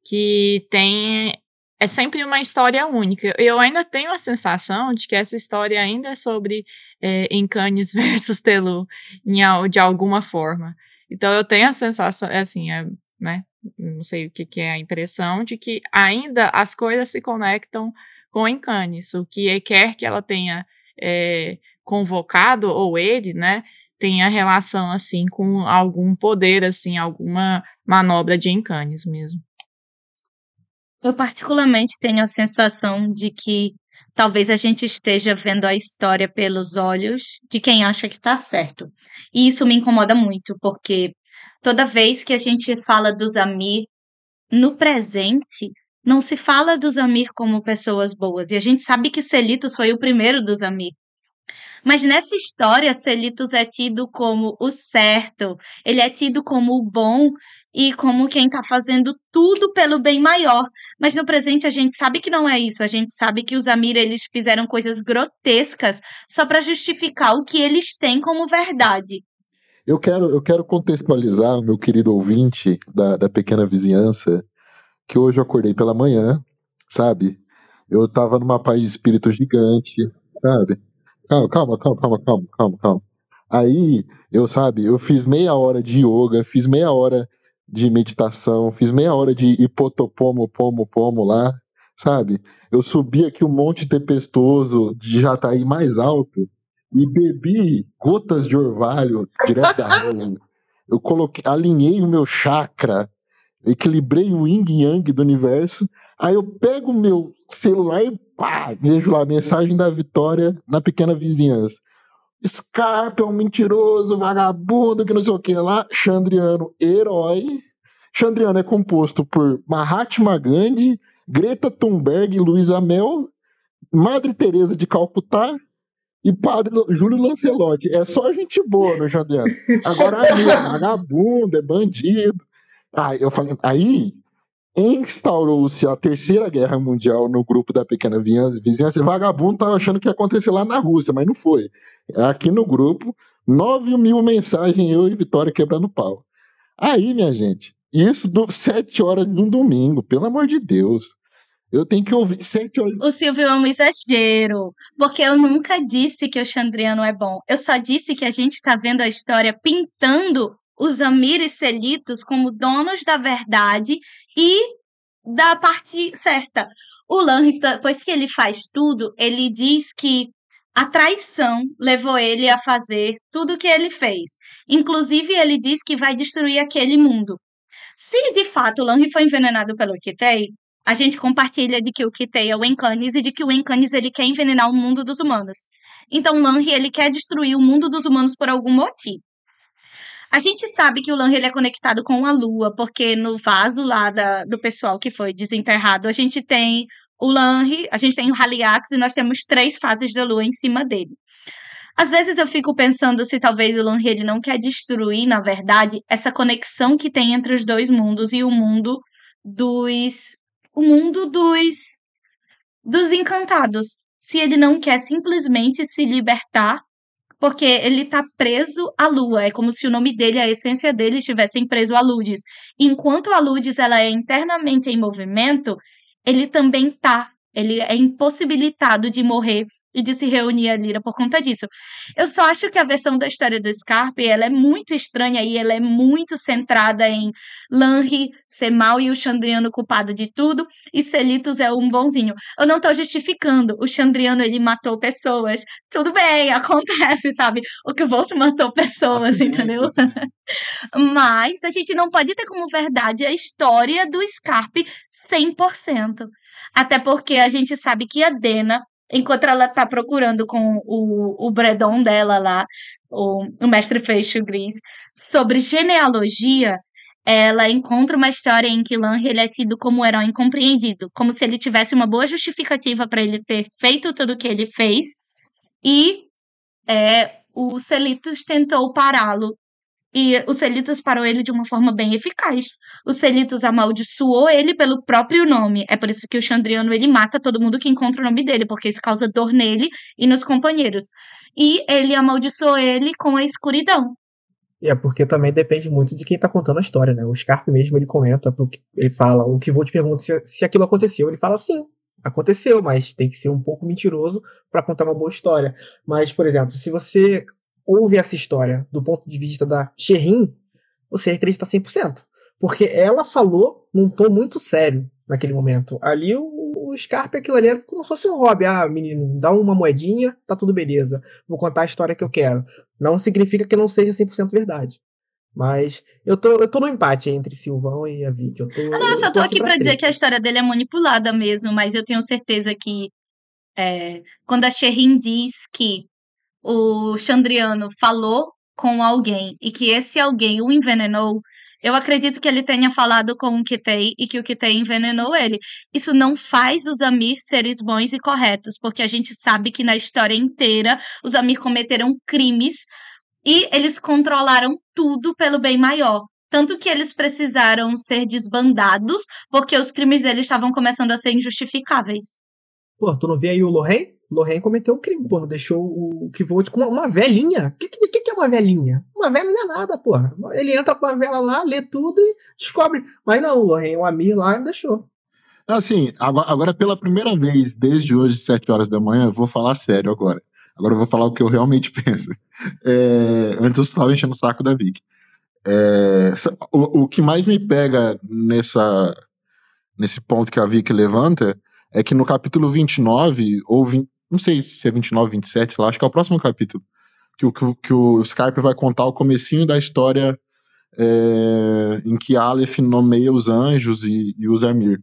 Que tem. É sempre uma história única. Eu ainda tenho a sensação de que essa história ainda é sobre é, Encanes versus Telu, em, de alguma forma. Então eu tenho a sensação, é assim, é, né? Não sei o que, que, é a impressão de que ainda as coisas se conectam com Encanes. O que quer que ela tenha é, convocado, ou ele, né? Tenha relação assim com algum poder assim, alguma manobra de Encanes mesmo. Eu particularmente tenho a sensação de que talvez a gente esteja vendo a história pelos olhos de quem acha que está certo. E isso me incomoda muito, porque toda vez que a gente fala dos Amir no presente, não se fala dos Amir como pessoas boas. E a gente sabe que Celitos foi o primeiro dos Amir. Mas nessa história, Celitos é tido como o certo, ele é tido como o bom e como quem está fazendo tudo pelo bem maior. Mas no presente a gente sabe que não é isso. A gente sabe que os Amir eles fizeram coisas grotescas só para justificar o que eles têm como verdade. Eu quero, eu quero contextualizar, meu querido ouvinte da, da pequena vizinhança, que hoje eu acordei pela manhã, sabe? Eu tava numa paz de espírito gigante, sabe? Calma, calma, calma, calma, calma, calma, calma. Aí, eu, sabe, eu fiz meia hora de yoga, fiz meia hora de meditação, fiz meia hora de hipotopomo, pomo, pomo lá, sabe? Eu subi aqui um monte tempestuoso de Jataí mais alto e bebi gotas de orvalho direto da Eu coloquei, alinhei o meu chakra, equilibrei o yin e yang do universo. Aí eu pego o meu celular e pá, vejo lá mensagem da vitória na pequena vizinhança. Scarpa é um mentiroso, vagabundo, que não sei o que lá. Chandriano, herói. Chandriano é composto por Mahatma Gandhi, Greta Thunberg, Luísa Mel, Madre Teresa de Calcutá e Padre Júlio Lancelotti. É só gente boa no Chandriano. Agora é vagabundo, é bandido. Aí eu falei, aí instaurou-se a terceira guerra mundial no grupo da pequena vizinhança. Vagabundo tava achando que ia acontecer lá na Rússia, mas não foi. Aqui no grupo, 9 mil mensagens, eu e Vitória quebrando pau. Aí, minha gente, isso do 7 horas de um domingo, pelo amor de Deus. Eu tenho que ouvir sempre. O Silvio é um exagero, porque eu nunca disse que o Chandriano é bom. Eu só disse que a gente tá vendo a história pintando os Amir e Selitos como donos da verdade e da parte certa. O Lanri, depois que ele faz tudo, ele diz que a traição levou ele a fazer tudo o que ele fez. Inclusive, ele diz que vai destruir aquele mundo. Se de fato o Lanri foi envenenado pelo Kitei, a gente compartilha de que o Kitei é o Encanis e de que o Encanis ele quer envenenar o mundo dos humanos. Então, o Lanri ele quer destruir o mundo dos humanos por algum motivo. A gente sabe que o Lanri ele é conectado com a Lua, porque no vaso lá da, do pessoal que foi desenterrado, a gente tem o Lanri, a gente tem o Haliax e nós temos três fases da Lua em cima dele. Às vezes eu fico pensando se talvez o Lanri ele não quer destruir, na verdade, essa conexão que tem entre os dois mundos e o mundo dos o mundo dos dos encantados. Se ele não quer simplesmente se libertar porque ele tá preso à lua. É como se o nome dele, a essência dele, estivessem preso a Ludes. Enquanto a Ludes ela é internamente em movimento, ele também tá. Ele é impossibilitado de morrer e de se reunir a Lira por conta disso. Eu só acho que a versão da história do Scarpe, ela é muito estranha e ela é muito centrada em Lanri ser mal e o Chandriano culpado de tudo e Celitos é um bonzinho. Eu não tô justificando, o Chandriano ele matou pessoas. Tudo bem, acontece, sabe? O que você matou pessoas, entendeu? Mas a gente não pode ter como verdade a história do Scarpe 100%. Até porque a gente sabe que a Dena enquanto ela tá procurando com o, o Bredon dela lá, o, o mestre Feixo Gris, sobre genealogia, ela encontra uma história em que Lan ele é tido como um herói incompreendido, como se ele tivesse uma boa justificativa para ele ter feito tudo o que ele fez, e é, o Celitos tentou pará-lo e o Celitos parou ele de uma forma bem eficaz. O Celitos amaldiçoou ele pelo próprio nome. É por isso que o Chandriano ele mata todo mundo que encontra o nome dele, porque isso causa dor nele e nos companheiros. E ele amaldiçoou ele com a escuridão. E é porque também depende muito de quem tá contando a história, né? O Scarpe mesmo ele comenta, ele fala, o que vou te perguntar se, se aquilo aconteceu. Ele fala sim, aconteceu, mas tem que ser um pouco mentiroso para contar uma boa história. Mas, por exemplo, se você ouve essa história do ponto de vista da Sherrin, você acredita 100%. Porque ela falou num tom muito sério naquele momento. Ali o, o Scarpa, aquilo ali era como se fosse um hobby. Ah, menino, dá uma moedinha, tá tudo beleza. Vou contar a história que eu quero. Não significa que não seja 100% verdade. Mas eu tô, eu tô no empate entre Silvão e a Vicky. Eu tô, ah, não, eu só tô, tô aqui para dizer que a história dele é manipulada mesmo, mas eu tenho certeza que é, quando a Sherrin diz que o Chandriano falou com alguém e que esse alguém o envenenou, eu acredito que ele tenha falado com o Kitei e que o Kitei envenenou ele. Isso não faz os Amir seres bons e corretos, porque a gente sabe que na história inteira os Amir cometeram crimes e eles controlaram tudo pelo bem maior. Tanto que eles precisaram ser desbandados porque os crimes deles estavam começando a ser injustificáveis. Pô, tu não vê aí o Lohen? Lohen cometeu um crime, pô, não deixou o Kvolt com uma, velhinha. O que, que, que, é uma velhinha? Uma velha não é nada, porra. Ele entra com a vela lá, lê tudo e descobre. Mas não, o Lohen, o Amir lá, deixou. Assim, agora, agora pela primeira vez, desde hoje, 7 horas da manhã, eu vou falar sério agora. Agora eu vou falar o que eu realmente penso. É, antes eu estava enchendo o saco da Vic. É, o, o que mais me pega nessa, nesse ponto que a Vic levanta é que no capítulo 29, ou 20, não sei se é 29, 27, lá, acho que é o próximo capítulo, que, que, que o Scarpe vai contar o comecinho da história é, em que Aleph nomeia os anjos e, e os Amir.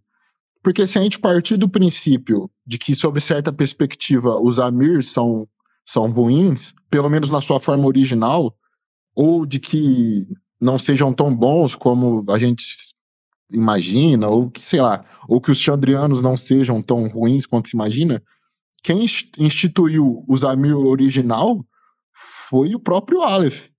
Porque se a gente partir do princípio de que, sob certa perspectiva, os Amir são, são ruins, pelo menos na sua forma original, ou de que não sejam tão bons como a gente imagina, ou que, sei lá, ou que os chandrianos não sejam tão ruins quanto se imagina, quem instituiu os Amir original foi o próprio Aleph.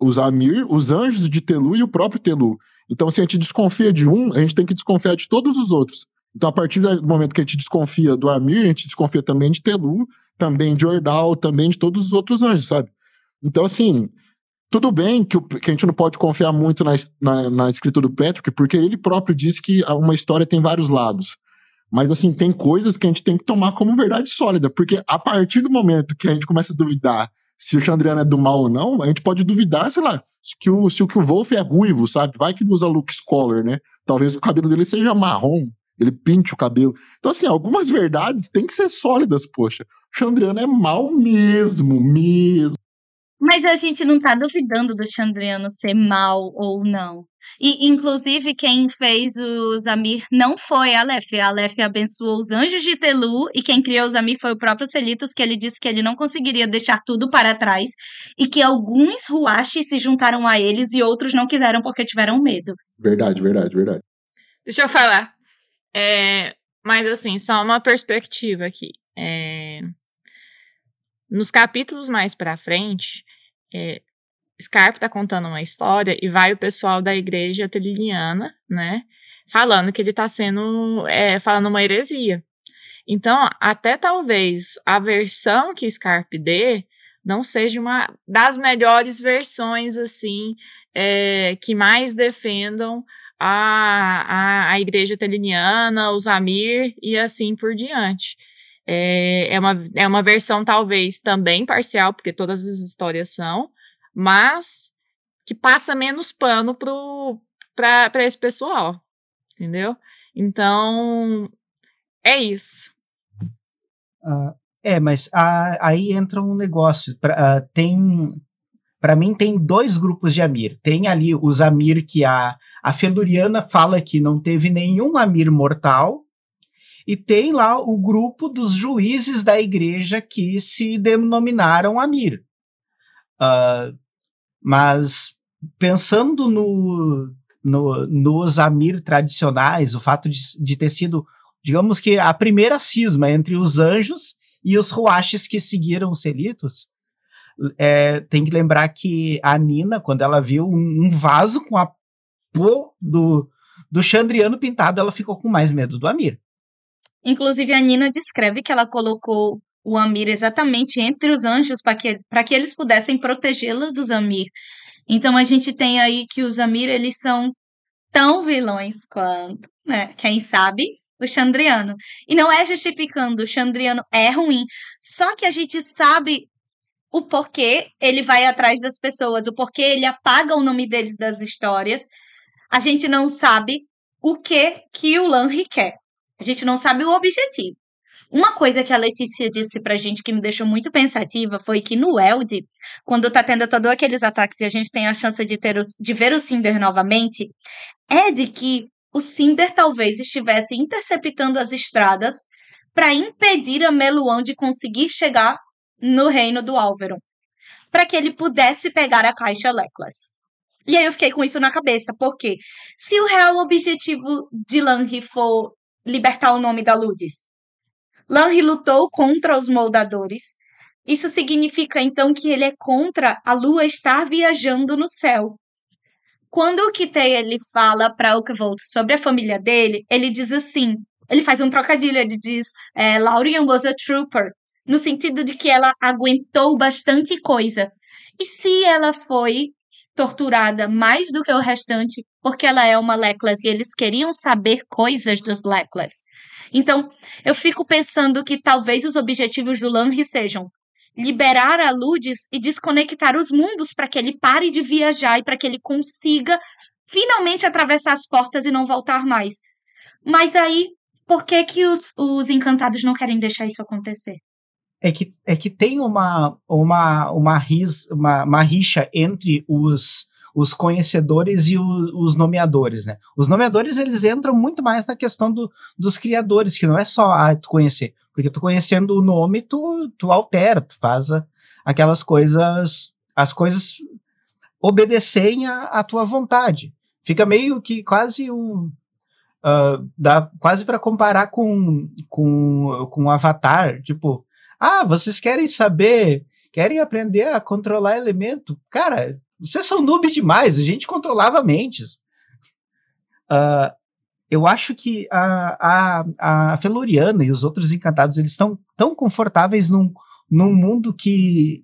Os Amir, os anjos de Telu e o próprio Telu. Então, se a gente desconfia de um, a gente tem que desconfiar de todos os outros. Então, a partir do momento que a gente desconfia do Amir, a gente desconfia também de Telu, também de Ordal, também de todos os outros anjos, sabe? Então, assim, tudo bem que, que, a gente não pode confiar muito na, na, na escrita do Patrick, porque ele próprio disse que uma história tem vários lados. Mas, assim, tem coisas que a gente tem que tomar como verdade sólida, porque a partir do momento que a gente começa a duvidar se o Chandriano é do mal ou não, a gente pode duvidar, sei lá, se, o, se o que o Wolf é ruivo, sabe? Vai que usa Luke Scholar, né? Talvez o cabelo dele seja marrom, ele pinte o cabelo. Então, assim, algumas verdades têm que ser sólidas, poxa. O Chandriano é mal mesmo, mesmo. Mas a gente não tá duvidando do Chandriano ser mal ou não. E, inclusive, quem fez o Zamir não foi a Aleph. A Aleph abençoou os anjos de Telu e quem criou o Zamir foi o próprio Celitos, que ele disse que ele não conseguiria deixar tudo para trás e que alguns Ruashi se juntaram a eles e outros não quiseram porque tiveram medo. Verdade, verdade, verdade. Deixa eu falar. É, mas, assim, só uma perspectiva aqui. É, nos capítulos mais pra frente, é, Scarpa tá contando uma história e vai o pessoal da igreja triliniana, né, falando que ele tá sendo, é, falando uma heresia. Então, até talvez a versão que Scarpe dê não seja uma das melhores versões, assim, é, que mais defendam a, a, a igreja teliniana, os Amir e assim por diante. É, é, uma, é uma versão talvez também parcial, porque todas as histórias são, mas que passa menos pano para esse pessoal, entendeu? Então, é isso. Uh, é, mas aí entra um negócio. Pra, uh, tem. Para mim, tem dois grupos de Amir. Tem ali os Amir que a, a Feluriana fala que não teve nenhum Amir mortal, e tem lá o grupo dos juízes da igreja que se denominaram Amir. Uh, mas pensando no, no, nos Amir tradicionais, o fato de, de ter sido, digamos que, a primeira cisma entre os anjos e os Ruaches que seguiram os Selitos, é, tem que lembrar que a Nina, quando ela viu um, um vaso com a pô do, do Chandriano pintado, ela ficou com mais medo do Amir. Inclusive, a Nina descreve que ela colocou o Amir exatamente entre os anjos para que, que eles pudessem protegê-la dos Amir. Então, a gente tem aí que os Amir, eles são tão vilões quanto, né, quem sabe, o Chandriano. E não é justificando, o Chandriano é ruim. Só que a gente sabe o porquê ele vai atrás das pessoas, o porquê ele apaga o nome dele das histórias. A gente não sabe o que que o Lanry quer. A gente não sabe o objetivo. Uma coisa que a Letícia disse pra gente que me deixou muito pensativa foi que no Eld, quando tá tendo todos aqueles ataques e a gente tem a chance de, ter o, de ver o Cinder novamente, é de que o Cinder talvez estivesse interceptando as estradas para impedir a Meluan de conseguir chegar no reino do Álvaro, para que ele pudesse pegar a caixa Leclas. E aí eu fiquei com isso na cabeça, porque se o real objetivo de Lanri for libertar o nome da Ludis. Lanri lutou contra os moldadores. Isso significa então que ele é contra a lua estar viajando no céu. Quando o Kitei ele fala para Ukvolt sobre a família dele, ele diz assim, ele faz um trocadilho, ele diz é, Laurian was a trooper, no sentido de que ela aguentou bastante coisa. E se ela foi torturada mais do que o restante, porque ela é uma Leclas e eles queriam saber coisas dos Leclas. Então, eu fico pensando que talvez os objetivos do Lanry sejam liberar a Ludis e desconectar os mundos para que ele pare de viajar e para que ele consiga finalmente atravessar as portas e não voltar mais. Mas aí, por que que os, os encantados não querem deixar isso acontecer? É que, é que tem uma, uma, uma, ris, uma, uma rixa entre os, os conhecedores e o, os nomeadores, né? Os nomeadores, eles entram muito mais na questão do, dos criadores, que não é só ah, tu conhecer, porque tu conhecendo o nome, tu, tu altera, tu faz a, aquelas coisas, as coisas obedecerem à tua vontade. Fica meio que quase um... Uh, dá quase para comparar com, com, com Avatar, tipo, ah, vocês querem saber, querem aprender a controlar elemento? Cara, vocês são noob demais, a gente controlava mentes. Uh, eu acho que a, a, a Feluriana e os outros encantados eles estão tão confortáveis num, num mundo que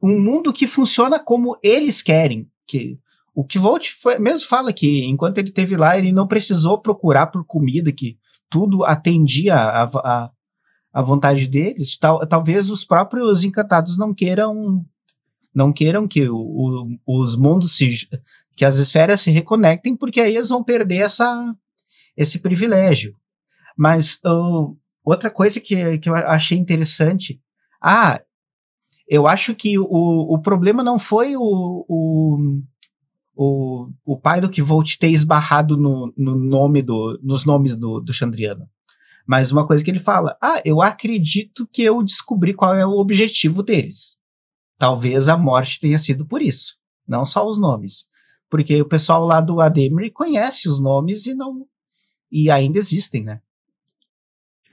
um mundo que funciona como eles querem que o que Volt mesmo fala que enquanto ele teve lá ele não precisou procurar por comida que tudo atendia a, a, a vontade deles, tal, talvez os próprios encantados não queiram não queiram que o, o, os mundos se que as esferas se reconectem, porque aí eles vão perder essa, esse privilégio. Mas uh, outra coisa que, que eu achei interessante, ah, eu acho que o, o problema não foi o, o, o, o pai do Volt ter esbarrado no, no nome do, nos nomes do, do Chandriano. Mas uma coisa que ele fala, ah, eu acredito que eu descobri qual é o objetivo deles. Talvez a morte tenha sido por isso, não só os nomes. Porque o pessoal lá do Ademir conhece os nomes e não. E ainda existem, né?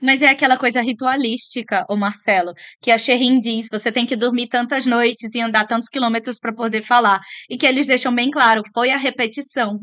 Mas é aquela coisa ritualística, o Marcelo, que a Sherrin diz, você tem que dormir tantas noites e andar tantos quilômetros para poder falar, e que eles deixam bem claro, foi a repetição.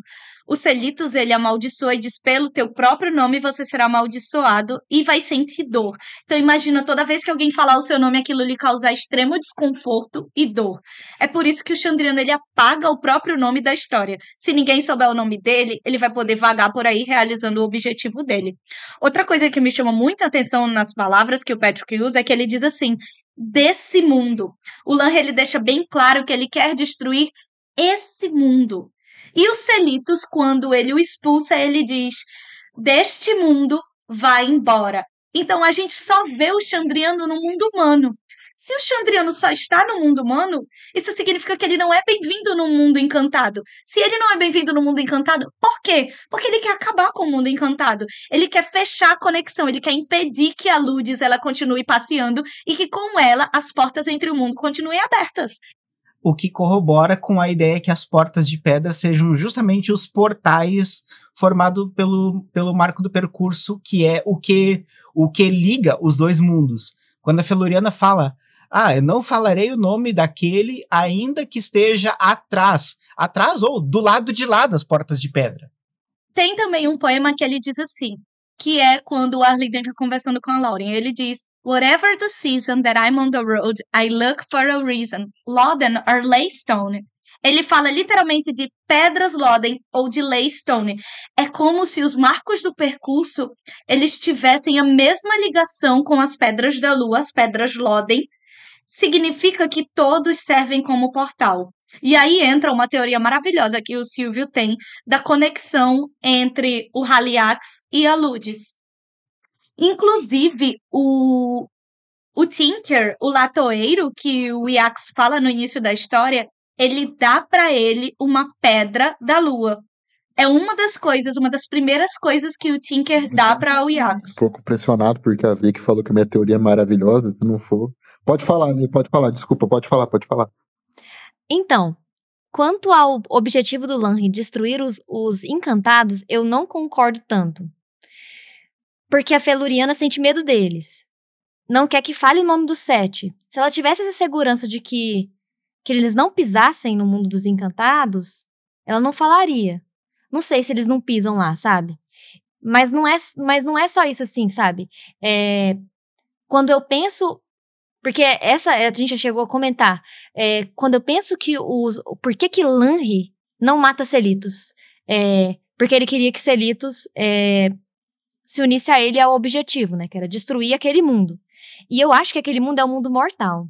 O Celitos, ele amaldiçoa e diz pelo teu próprio nome você será amaldiçoado e vai sentir dor. Então imagina toda vez que alguém falar o seu nome aquilo lhe causar extremo desconforto e dor. É por isso que o Chandriano ele apaga o próprio nome da história. Se ninguém souber o nome dele, ele vai poder vagar por aí realizando o objetivo dele. Outra coisa que me chama muita atenção nas palavras que o Patrick usa é que ele diz assim: desse mundo. O Lan ele deixa bem claro que ele quer destruir esse mundo. E o Celitos, quando ele o expulsa, ele diz: Deste mundo vai embora. Então a gente só vê o Chandriano no mundo humano. Se o Chandriano só está no mundo humano, isso significa que ele não é bem-vindo no mundo encantado. Se ele não é bem-vindo no mundo encantado, por quê? Porque ele quer acabar com o mundo encantado. Ele quer fechar a conexão, ele quer impedir que a Ludes ela continue passeando e que com ela as portas entre o mundo continuem abertas o que corrobora com a ideia que as portas de pedra sejam justamente os portais formados pelo, pelo marco do percurso, que é o que, o que liga os dois mundos. Quando a Feluriana fala, ah, eu não falarei o nome daquele, ainda que esteja atrás, atrás ou do lado de lá das portas de pedra. Tem também um poema que ele diz assim, que é quando o Arlington está conversando com a Lauren. Ele diz: Whatever the season that I'm on the road, I look for a reason, Loden or Laystone. Ele fala literalmente de pedras Loden ou de Laystone. É como se os marcos do percurso eles tivessem a mesma ligação com as pedras da lua, as pedras Loden. Significa que todos servem como portal. E aí entra uma teoria maravilhosa que o Silvio tem da conexão entre o Haliax e a Ludes. Inclusive, o, o Tinker, o latoeiro, que o Iax fala no início da história, ele dá para ele uma pedra da lua. É uma das coisas, uma das primeiras coisas que o Tinker dá para o Iax. Um pouco pressionado, porque a Vicky falou que a minha teoria é maravilhosa, se não for. Pode falar, pode falar, desculpa, pode falar, pode falar. Então, quanto ao objetivo do Lanry destruir os, os encantados, eu não concordo tanto. Porque a Feluriana sente medo deles. Não quer que fale o nome dos sete. Se ela tivesse essa segurança de que, que eles não pisassem no mundo dos encantados, ela não falaria. Não sei se eles não pisam lá, sabe? Mas não é, mas não é só isso assim, sabe? É, quando eu penso. Porque essa a gente já chegou a comentar. É, quando eu penso que os. Por que que Lanri não mata Celitos? É, porque ele queria que Celitos é, se unisse a ele ao objetivo, né? Que era destruir aquele mundo. E eu acho que aquele mundo é um mundo mortal.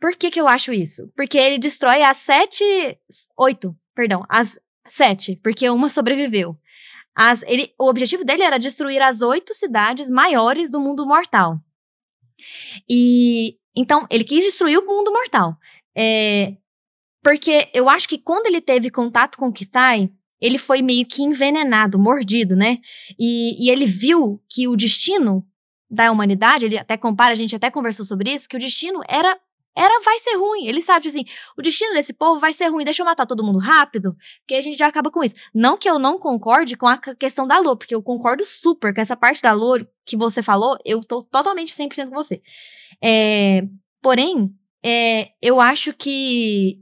Por que, que eu acho isso? Porque ele destrói as sete. Oito, perdão, as sete, porque uma sobreviveu. As, ele, o objetivo dele era destruir as oito cidades maiores do mundo mortal. E então ele quis destruir o mundo mortal. É, porque eu acho que quando ele teve contato com o Kitai, ele foi meio que envenenado, mordido, né? E, e ele viu que o destino da humanidade, ele até compara, a gente até conversou sobre isso, que o destino era era vai ser ruim. Ele sabe assim, o destino desse povo vai ser ruim. Deixa eu matar todo mundo rápido, que a gente já acaba com isso. Não que eu não concorde com a questão da lua, porque eu concordo super com essa parte da lua que você falou, eu tô totalmente 100% com você. É, porém, é, eu acho que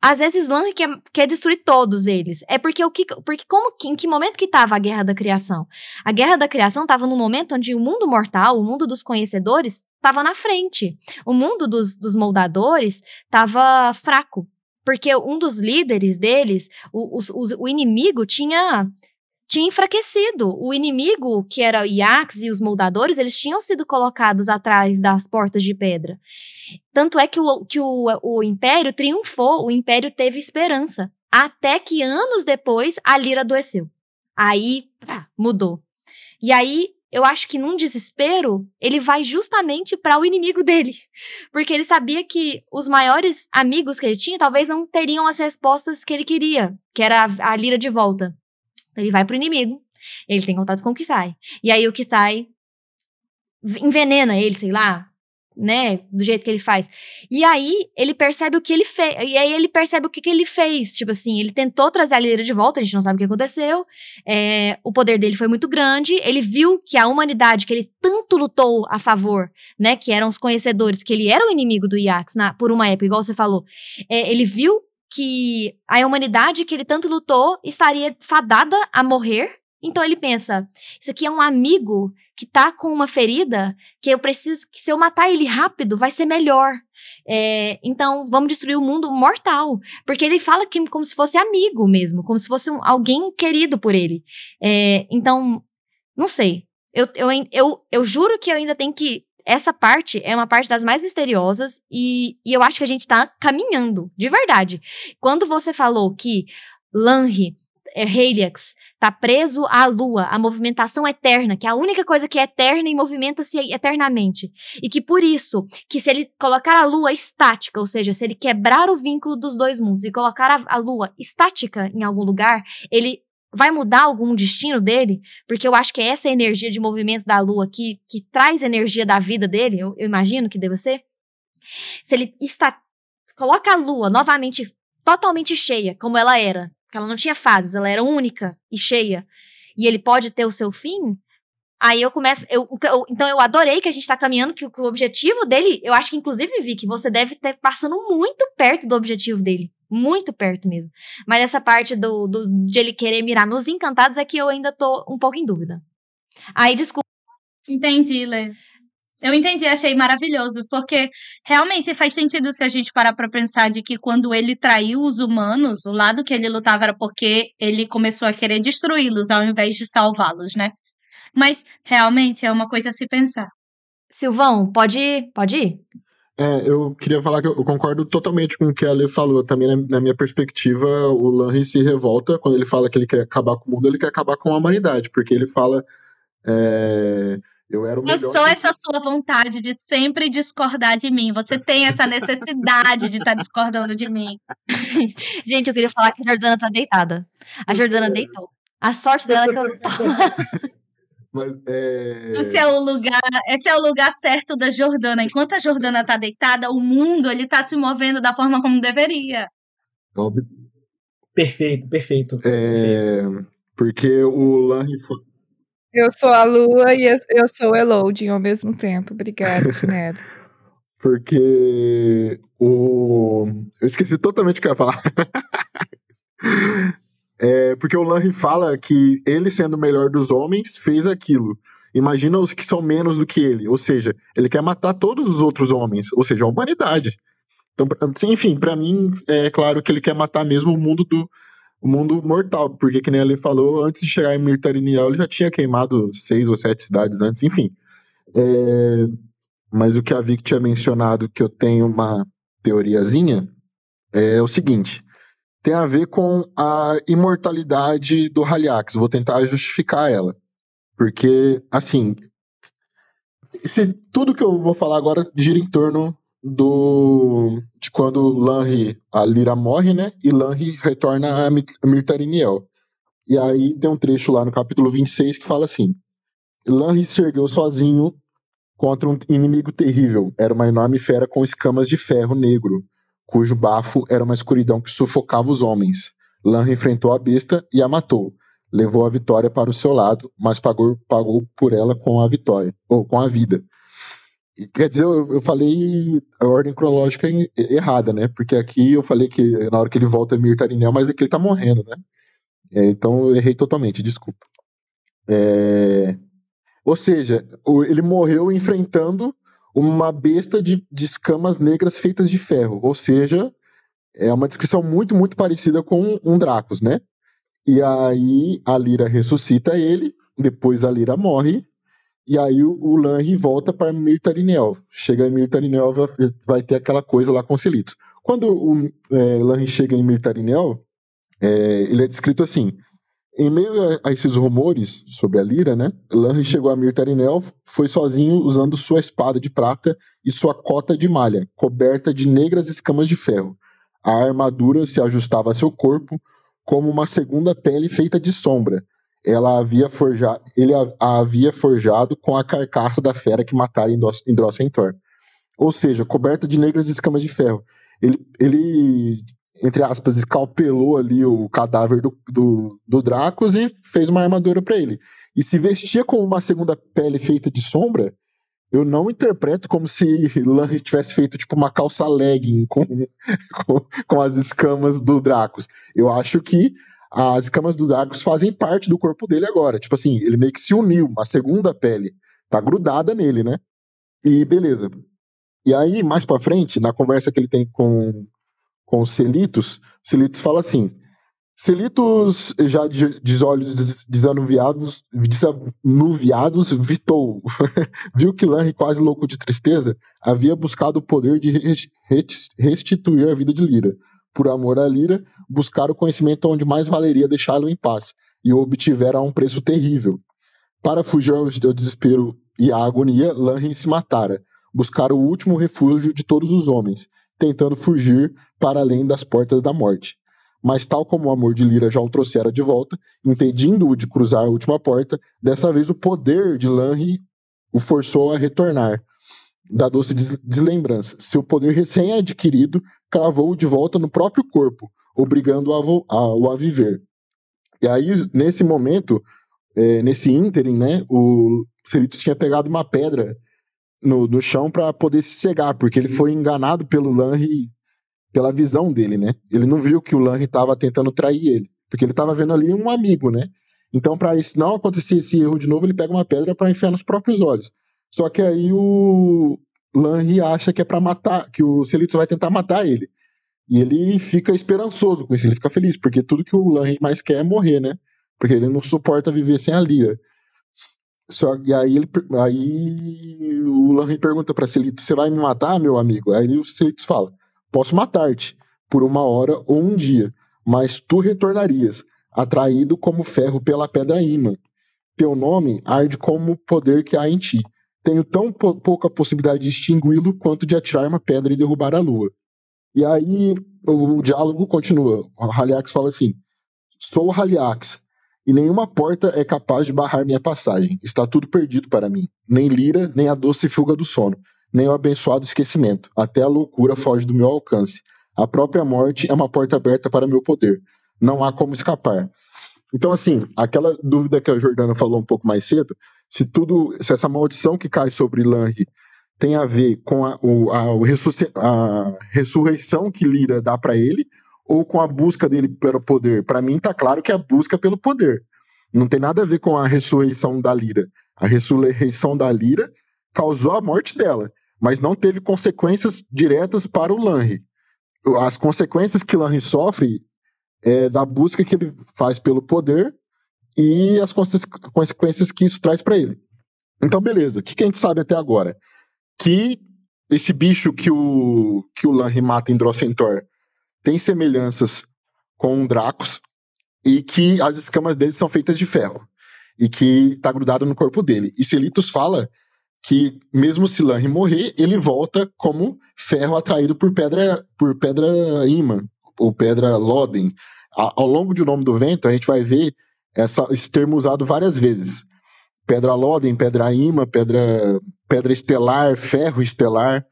às vezes Lan quer, quer destruir todos eles. É porque o que. Porque como em que momento que estava a guerra da criação? A guerra da criação estava no momento onde o mundo mortal, o mundo dos conhecedores, estava na frente. O mundo dos, dos moldadores estava fraco. Porque um dos líderes deles, o, o, o inimigo, tinha tinha enfraquecido. O inimigo, que era Iax e os moldadores, eles tinham sido colocados atrás das portas de pedra. Tanto é que o, que o, o Império triunfou, o Império teve esperança. Até que anos depois a Lira adoeceu. Aí, pá, mudou. E aí, eu acho que num desespero, ele vai justamente para o inimigo dele. Porque ele sabia que os maiores amigos que ele tinha talvez não teriam as respostas que ele queria, que era a, a Lira de volta. Então ele vai pro inimigo, ele tem contato com o Kisai. E aí o Kisai envenena ele, sei lá, né, do jeito que ele faz. E aí ele percebe o que ele fez, e aí ele percebe o que, que ele fez, tipo assim, ele tentou trazer a Lira de volta, a gente não sabe o que aconteceu, é, o poder dele foi muito grande, ele viu que a humanidade que ele tanto lutou a favor, né, que eram os conhecedores, que ele era o inimigo do Iax na, por uma época, igual você falou, é, ele viu que a humanidade que ele tanto lutou estaria fadada a morrer. Então ele pensa: isso aqui é um amigo que tá com uma ferida que eu preciso que se eu matar ele rápido vai ser melhor. É, então vamos destruir o mundo mortal, porque ele fala que como se fosse amigo mesmo, como se fosse um, alguém querido por ele. É, então não sei. Eu, eu, eu, eu juro que eu ainda tenho que essa parte é uma parte das mais misteriosas e, e eu acho que a gente tá caminhando, de verdade. Quando você falou que Lanri é, Helix tá preso à lua, à movimentação eterna, que é a única coisa que é eterna e movimenta-se eternamente. E que por isso, que se ele colocar a lua estática, ou seja, se ele quebrar o vínculo dos dois mundos e colocar a, a lua estática em algum lugar, ele vai mudar algum destino dele? Porque eu acho que é essa energia de movimento da Lua que, que traz energia da vida dele, eu, eu imagino que deva ser. Se ele está. Coloca a Lua novamente totalmente cheia, como ela era. Porque ela não tinha fases, ela era única e cheia. E ele pode ter o seu fim. Aí eu começo. Eu, eu, então eu adorei que a gente está caminhando, que, que, o objetivo dele, eu acho que inclusive vi que você deve estar passando muito perto do objetivo dele. Muito perto mesmo. Mas essa parte do, do, de ele querer mirar nos encantados é que eu ainda tô um pouco em dúvida. Aí, desculpa. Entendi, Lê. Eu entendi, achei maravilhoso, porque realmente faz sentido se a gente parar para pensar de que quando ele traiu os humanos, o lado que ele lutava era porque ele começou a querer destruí-los ao invés de salvá-los, né? Mas realmente é uma coisa a se pensar. Silvão, pode ir? Pode ir? É, eu queria falar que eu concordo totalmente com o que a Ale falou. Também, na, na minha perspectiva, o Lanry se revolta quando ele fala que ele quer acabar com o mundo, ele quer acabar com a humanidade, porque ele fala. É, eu era o melhor. Eu sou essa sua vontade de sempre discordar de mim. Você tem essa necessidade de estar tá discordando de mim. Gente, eu queria falar que a Jordana tá deitada. A Jordana deitou. A sorte dela é que eu não tava. Mas, é... Esse é o lugar, esse é o lugar certo da Jordana. Enquanto a Jordana tá deitada, o mundo ele tá se movendo da forma como deveria. Perfeito, perfeito. É... Porque o Lange eu sou a Lua e eu sou o Elodie ao mesmo tempo. Obrigada, Tinero. Porque o. Eu esqueci totalmente o que eu ia falar. É, porque o Lanry fala que ele, sendo o melhor dos homens, fez aquilo. Imagina os que são menos do que ele. Ou seja, ele quer matar todos os outros homens, ou seja, a humanidade. Então, enfim, para mim, é claro que ele quer matar mesmo o mundo do o mundo mortal, porque, que nem ele falou, antes de chegar em Mirtariniel, ele já tinha queimado seis ou sete cidades antes, enfim. É, mas o que a Vic tinha mencionado, que eu tenho uma teoriazinha, é o seguinte tem a ver com a imortalidade do Haliax. Vou tentar justificar ela. Porque, assim, se tudo que eu vou falar agora gira em torno do de quando Lanri, a Lira morre, né? E Lanri retorna a Mirtariniel. E aí tem um trecho lá no capítulo 26 que fala assim: Lanri se ergueu sozinho contra um inimigo terrível. Era uma enorme fera com escamas de ferro negro cujo bafo era uma escuridão que sufocava os homens. Lan enfrentou a besta e a matou. Levou a vitória para o seu lado, mas pagou, pagou por ela com a vitória, ou com a vida. Quer dizer, eu, eu, falei a ordem cronológica errada, né? Porque aqui eu falei que na hora que ele volta é Mirtarinel, mas aqui ele tá morrendo, né? É, então eu errei totalmente, desculpa. É... Ou seja, ele morreu enfrentando uma besta de, de escamas negras feitas de ferro. Ou seja, é uma descrição muito, muito parecida com um Dracos, né? E aí a Lyra ressuscita ele, depois a Lyra morre, e aí o, o Lanri volta para Mirtarinel. Chega em Mirtarinel, vai, vai ter aquela coisa lá com os Celitos. Quando o é, Lanri chega em Mirtarinel, é, ele é descrito assim: em meio a, a esses rumores sobre a Lira, né? Lanri chegou a Mirtarinel, foi sozinho usando sua espada de prata e sua cota de malha, coberta de negras escamas de ferro. A armadura se ajustava a seu corpo como uma segunda pele feita de sombra. Ela havia forjado, ele a, a havia forjado com a carcaça da fera que matara em Drossentor. Ou seja, coberta de negras escamas de ferro. Ele, ele entre aspas, escalpelou ali o cadáver do, do, do Dracos e fez uma armadura para ele. E se vestia com uma segunda pele feita de sombra, eu não interpreto como se Lanry tivesse feito tipo uma calça legging com, com, com, as escamas do Dracos. Eu acho que as escamas do Dracos fazem parte do corpo dele agora. Tipo assim, ele meio que se uniu, uma segunda pele. Tá grudada nele, né? E beleza. E aí, mais pra frente, na conversa que ele tem com, com os Celitos, Celitos fala assim: Celitos, já de, de olhos desanuviados, desanuviados, vitou. Viu que Lanry, quase louco de tristeza, havia buscado o poder de restituir a vida de Lira. Por amor a Lira, buscar o conhecimento onde mais valeria deixá-lo em paz, e o obtivera a um preço terrível. Para fugir ao desespero e à agonia, Lanry se matara, buscar o último refúgio de todos os homens, tentando fugir para além das portas da morte. Mas, tal como o amor de Lira já o trouxera de volta, impedindo-o de cruzar a última porta, dessa vez o poder de Lanri o forçou a retornar da doce deslembrança. Seu poder recém-adquirido cravou-o de volta no próprio corpo, obrigando-o a, a, a, viver. E aí, nesse momento, é, nesse ínterim, né, o Celitos tinha pegado uma pedra no, no chão para poder se cegar, porque ele foi enganado pelo Lanry, pela visão dele, né? Ele não viu que o Lanry estava tentando trair ele, porque ele estava vendo ali um amigo, né? Então, para não acontecer esse erro de novo, ele pega uma pedra para enfiar nos próprios olhos. Só que aí o Lanry acha que é para matar, que o Celitos vai tentar matar ele. E ele fica esperançoso com isso, ele fica feliz, porque tudo que o Lanry mais quer é morrer, né? Porque ele não suporta viver sem a Lyra. Só, aí, ele, aí o Lanry pergunta para Celito: Você vai me matar, meu amigo? Aí o Celito fala: Posso matar-te por uma hora ou um dia, mas tu retornarias, atraído como ferro pela pedra imã. Teu nome arde como o poder que há em ti. Tenho tão pouca possibilidade de extingui-lo quanto de atirar uma pedra e derrubar a lua. E aí o, o diálogo continua. O Haliax fala assim: Sou o Haliax, e nenhuma porta é capaz de barrar minha passagem. Está tudo perdido para mim. Nem lira, nem a doce fuga do sono, nem o abençoado esquecimento. Até a loucura foge do meu alcance. A própria morte é uma porta aberta para meu poder. Não há como escapar. Então, assim, aquela dúvida que a Jordana falou um pouco mais cedo, se tudo, se essa maldição que cai sobre Lanri tem a ver com a, o, a, a ressurreição que Lira dá para ele, ou com a busca dele pelo poder? Para mim tá claro que é a busca pelo poder. Não tem nada a ver com a ressurreição da Lira. A ressurreição da Lira causou a morte dela, mas não teve consequências diretas para o Lanri. As consequências que Lanri sofre é da busca que ele faz pelo poder e as consequências que isso traz para ele. Então, beleza. O que, que a gente sabe até agora? Que esse bicho que o, que o Lanri mata em Drossentor tem semelhanças com Dracos e que as escamas dele são feitas de ferro e que está grudado no corpo dele. E Celitos fala que mesmo se Lanri morrer, ele volta como ferro atraído por pedra por pedra imã ou pedra Loden. ao longo de O Nome do Vento, a gente vai ver essa, esse termo usado várias vezes. Pedra Loden, pedra imã, pedra pedra estelar, ferro estelar.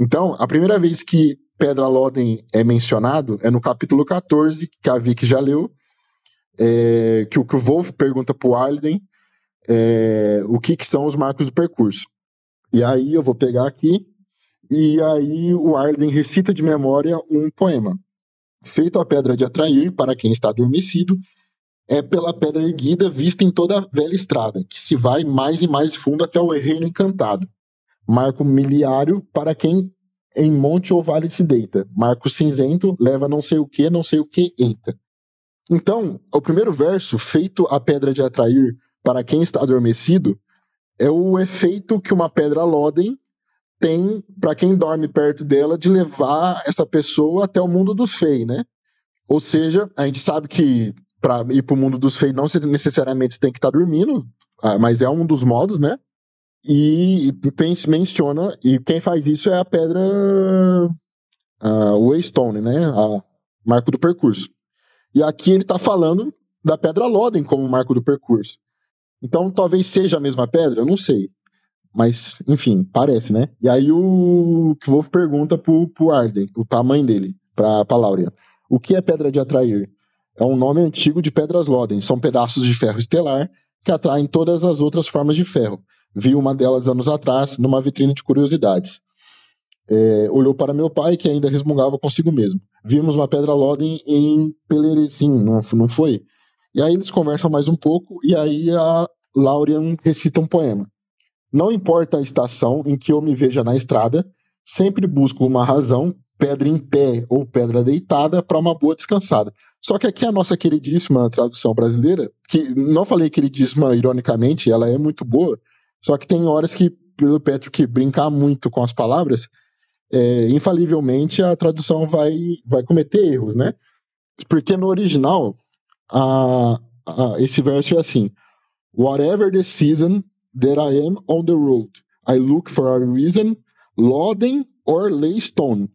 Então, a primeira vez que Pedra Loden é mencionado é no capítulo 14, que a Vicky já leu, é, que o que o Wolf pergunta para o Arlen é, o que, que são os marcos do percurso. E aí eu vou pegar aqui, e aí o Arlen recita de memória um poema. Feito a pedra de atrair para quem está adormecido, é pela pedra erguida vista em toda a velha estrada, que se vai mais e mais fundo até o reino encantado. Marco miliário para quem em monte ou vale se deita. Marco cinzento leva não sei o que, não sei o que, eita. Então, o primeiro verso, feito a pedra de atrair para quem está adormecido, é o efeito que uma pedra Loden tem para quem dorme perto dela de levar essa pessoa até o mundo dos fei, né? Ou seja, a gente sabe que para ir para o mundo dos fei não necessariamente tem que estar tá dormindo, ah, mas é um dos modos, né? E menciona, e quem faz isso é a pedra uh, Waystone, né? A marco do percurso. E aqui ele está falando da pedra Loden como marco do percurso. Então talvez seja a mesma pedra, eu não sei. Mas, enfim, parece, né? E aí o Wolf pergunta pro, pro Arden, o tamanho dele, pra, pra Lauria. O que é pedra de atrair? É um nome antigo de pedras Loden. São pedaços de ferro estelar que atraem todas as outras formas de ferro. Vi uma delas anos atrás numa vitrine de curiosidades. É, olhou para meu pai, que ainda resmungava consigo mesmo. Vimos uma pedra Loden em Pelerecim, não, não foi? E aí eles conversam mais um pouco, e aí a Laurian recita um poema. Não importa a estação em que eu me veja na estrada, sempre busco uma razão, pedra em pé ou pedra deitada, para uma boa descansada. Só que aqui a nossa queridíssima tradução brasileira, que não falei queridíssima ironicamente, ela é muito boa, só que tem horas que, pelo que brincar muito com as palavras, é, infalivelmente a tradução vai, vai cometer erros, né? Porque no original, a, a, esse verso é assim: Whatever the season that I am on the road, I look for a reason, loading or lay stone,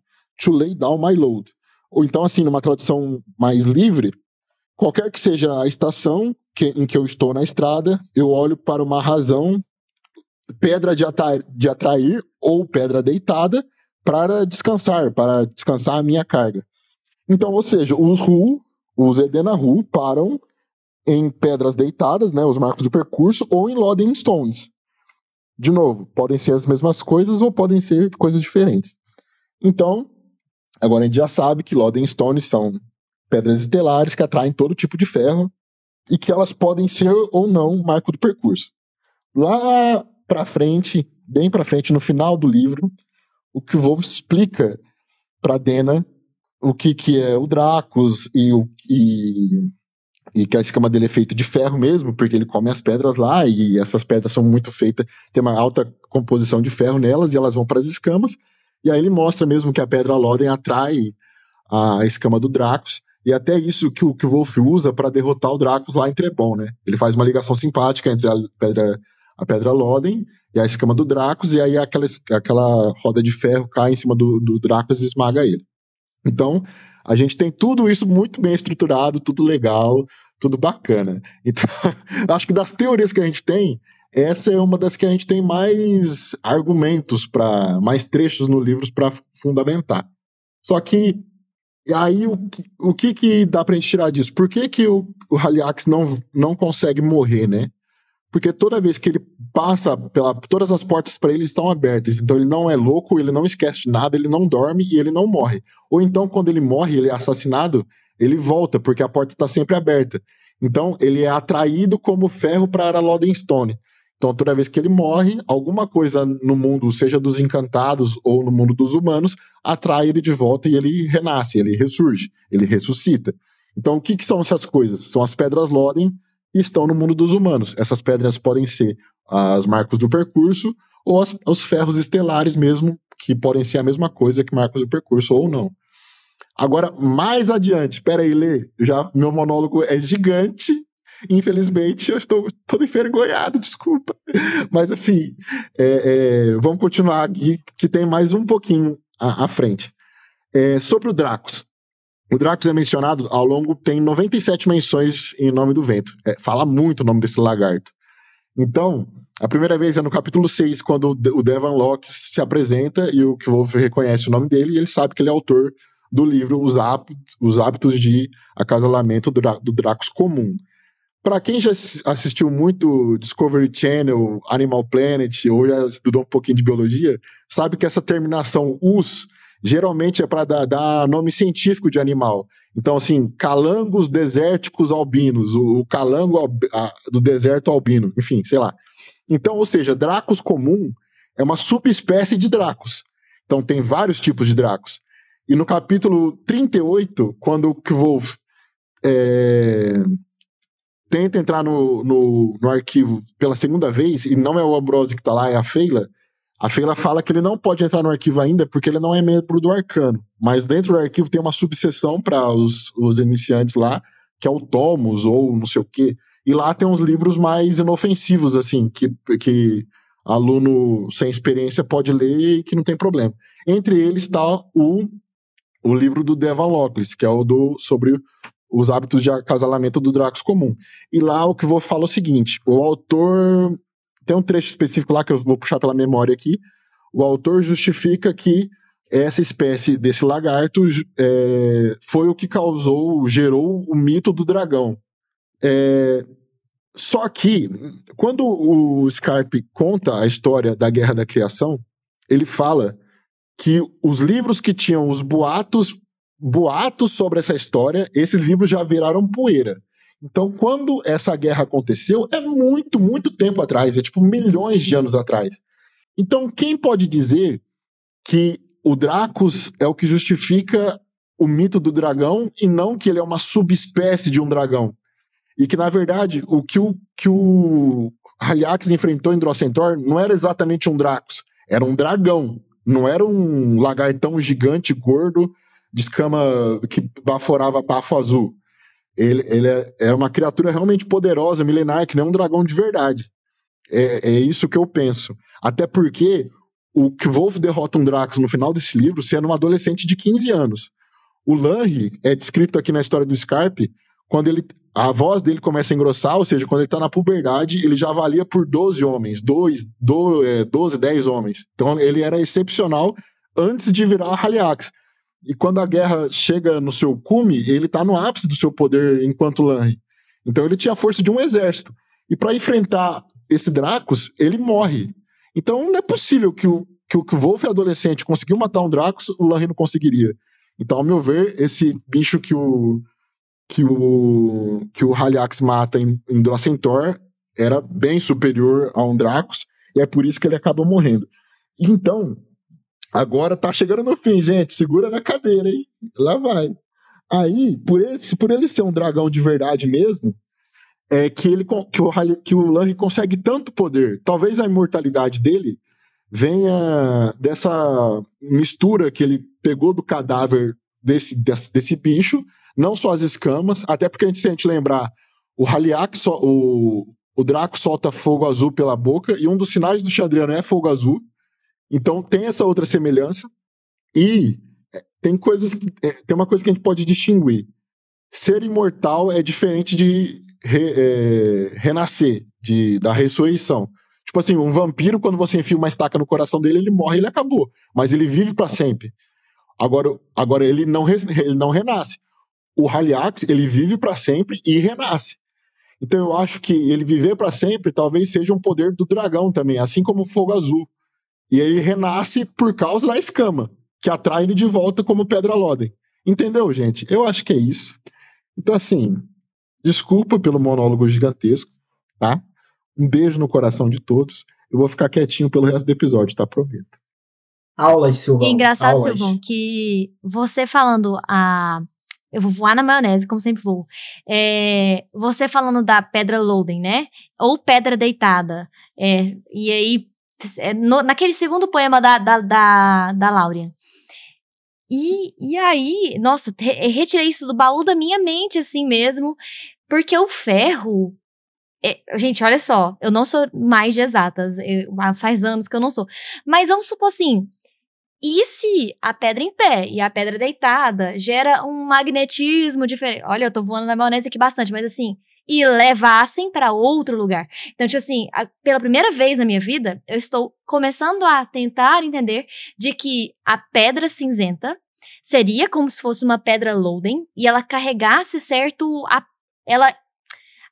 to lay down my load. Ou então, assim, numa tradução mais livre, qualquer que seja a estação que, em que eu estou na estrada, eu olho para uma razão, pedra de, atrair, de atrair ou pedra deitada, para descansar, para descansar a minha carga. Então, ou seja, os Ru, os Edena Ru, param em pedras deitadas, né, os marcos do percurso, ou em Loading Stones. De novo, podem ser as mesmas coisas ou podem ser coisas diferentes. Então, agora a gente já sabe que Loading Stones são pedras estelares que atraem todo tipo de ferro e que elas podem ser ou não marco do percurso. Lá para frente, bem para frente no final do livro, o que o Wolf explica para Dena o que, que é o Dracos e, o, e, e que a escama dele é feita de ferro mesmo, porque ele come as pedras lá e essas pedras são muito feitas, tem uma alta composição de ferro nelas e elas vão para as escamas. E aí ele mostra mesmo que a pedra Loden atrai a escama do Dracos. E até isso que o, que o Wolf usa para derrotar o Dracos lá em Trebon, né? Ele faz uma ligação simpática entre a pedra, a pedra Loden e a escama do Dracos, e aí aquela, aquela roda de ferro cai em cima do, do Dracos e esmaga ele. Então, a gente tem tudo isso muito bem estruturado, tudo legal, tudo bacana. Então, acho que das teorias que a gente tem, essa é uma das que a gente tem mais argumentos para, mais trechos no livro para fundamentar. Só que aí o, o que que dá pra gente tirar disso? Por que que o, o Haliax não, não consegue morrer, né? Porque toda vez que ele passa pela todas as portas para ele estão abertas, então ele não é louco, ele não esquece de nada, ele não dorme e ele não morre. Ou então quando ele morre, ele é assassinado, ele volta porque a porta está sempre aberta. Então ele é atraído como ferro para Lodenstone. Então toda vez que ele morre, alguma coisa no mundo, seja dos encantados ou no mundo dos humanos, atrai ele de volta e ele renasce, ele ressurge, ele ressuscita. Então o que, que são essas coisas? São as pedras Loden estão no mundo dos humanos. Essas pedras podem ser as marcos do percurso ou as, os ferros estelares mesmo, que podem ser a mesma coisa que marcos do percurso ou não. Agora, mais adiante, espera aí, Lê, já meu monólogo é gigante, infelizmente eu estou todo envergonhado, desculpa. Mas assim, é, é, vamos continuar aqui, que tem mais um pouquinho à, à frente. É, sobre o Dracos. O Drax é mencionado ao longo, tem 97 menções em Nome do Vento. É, fala muito o nome desse lagarto. Então, a primeira vez é no capítulo 6, quando o Devan Locke se apresenta e o Kvolf reconhece o nome dele e ele sabe que ele é autor do livro Os Hábitos, Os Hábitos de Acasalamento do, do Dracos Comum. Para quem já assistiu muito Discovery Channel, Animal Planet ou já estudou um pouquinho de biologia, sabe que essa terminação us geralmente é para dar, dar, nome científico de animal. Então, assim, calangos desérticos albinos, o, o calango al, a, do deserto albino, enfim, sei lá. Então, ou seja, dracos comum é uma subespécie de dracos. Então, tem vários tipos de dracos. E no capítulo 38, quando o Kvolf é, tenta entrar no, no, no, arquivo pela segunda vez, e não é o Ambrose que tá lá, é a Feila, a Feila fala que ele não pode entrar no arquivo ainda porque ele não é membro do arcano. Mas dentro do arquivo tem uma subseção para os, os iniciantes lá, que é o Tomos ou não sei o quê. E lá tem uns livros mais inofensivos, assim, que, que aluno sem experiência pode ler e que não tem problema. Entre eles está o, o livro do Devan que é o do sobre os hábitos de acasalamento do Dracos comum. E lá o que vou falar é o seguinte: o autor. Tem um trecho específico lá que eu vou puxar pela memória aqui. O autor justifica que essa espécie desse lagarto é, foi o que causou, gerou o mito do dragão. É, só que, quando o Scarpe conta a história da Guerra da Criação, ele fala que os livros que tinham os boatos boatos sobre essa história, esses livros já viraram poeira. Então, quando essa guerra aconteceu, é muito, muito tempo atrás, é tipo milhões de anos atrás. Então, quem pode dizer que o Dracos é o que justifica o mito do dragão e não que ele é uma subespécie de um dragão? E que, na verdade, o que o, que o Haliax enfrentou em Drossentor não era exatamente um Dracos, era um dragão. Não era um lagartão gigante, gordo, de escama que baforava bafo azul. Ele, ele é, é, uma criatura realmente poderosa, milenar, que nem um dragão de verdade. É, é isso que eu penso. Até porque o Wolf derrota um Drax no final desse livro sendo um adolescente de 15 anos. O Lanry é descrito aqui na história do Scarpe quando ele a voz dele começa a engrossar, ou seja, quando ele tá na puberdade, ele já avalia por 12 homens, 2, 12, 10 homens. Então ele era excepcional antes de virar Haliax. E quando a guerra chega no seu cume, ele tá no ápice do seu poder enquanto Lanry. Então ele tinha a força de um exército. E para enfrentar esse Dracos, ele morre. Então não é possível que o, que o, que o Wolf adolescente conseguiu matar um Dracos, o Lanry não conseguiria. Então, ao meu ver, esse bicho que o que o que o Haliax mata em, em era bem superior a um Dracos, e é por isso que ele acaba morrendo. Então, Agora tá chegando no fim, gente. Segura na cadeira, hein? Lá vai. Aí, por ele, por ele ser um dragão de verdade mesmo, é que ele que o, que o Lanry consegue tanto poder. Talvez a imortalidade dele venha dessa mistura que ele pegou do cadáver desse, desse, desse bicho, não só as escamas, até porque a gente, se a gente lembrar, o Haliak, o, o Draco solta fogo azul pela boca, e um dos sinais do Xandriano é fogo azul. Então tem essa outra semelhança e é, tem coisas, é, tem uma coisa que a gente pode distinguir. Ser imortal é diferente de re, é, renascer, de, da ressurreição. Tipo assim, um vampiro, quando você enfia uma estaca no coração dele, ele morre, ele acabou. Mas ele vive para sempre. Agora, agora ele, não, ele não renasce. O Haliax, ele vive para sempre e renasce. Então eu acho que ele viver para sempre talvez seja um poder do dragão também, assim como o fogo azul. E ele renasce por causa da escama, que atrai ele de volta como Pedra Loden. Entendeu, gente? Eu acho que é isso. Então, assim, desculpa pelo monólogo gigantesco, tá? Um beijo no coração de todos. Eu vou ficar quietinho pelo resto do episódio, tá? Prometo. Aulas, Silvão. E engraçado, Aulas. Silvão, que você falando a. Eu vou voar na maionese, como sempre vou. É, você falando da pedra Loden, né? Ou pedra deitada. É, e aí, no, naquele segundo poema da, da, da, da Laurian. E, e aí, nossa, re, retirei isso do baú da minha mente, assim mesmo, porque o ferro. É, gente, olha só, eu não sou mais de exatas, eu, faz anos que eu não sou. Mas vamos supor assim: e se a pedra em pé e a pedra deitada gera um magnetismo diferente? Olha, eu tô voando na maionese aqui bastante, mas assim, e levassem para outro lugar. Então, tipo assim, a, pela primeira vez na minha vida, eu estou começando a tentar entender de que a pedra cinzenta seria como se fosse uma pedra Loden e ela carregasse certo, a, ela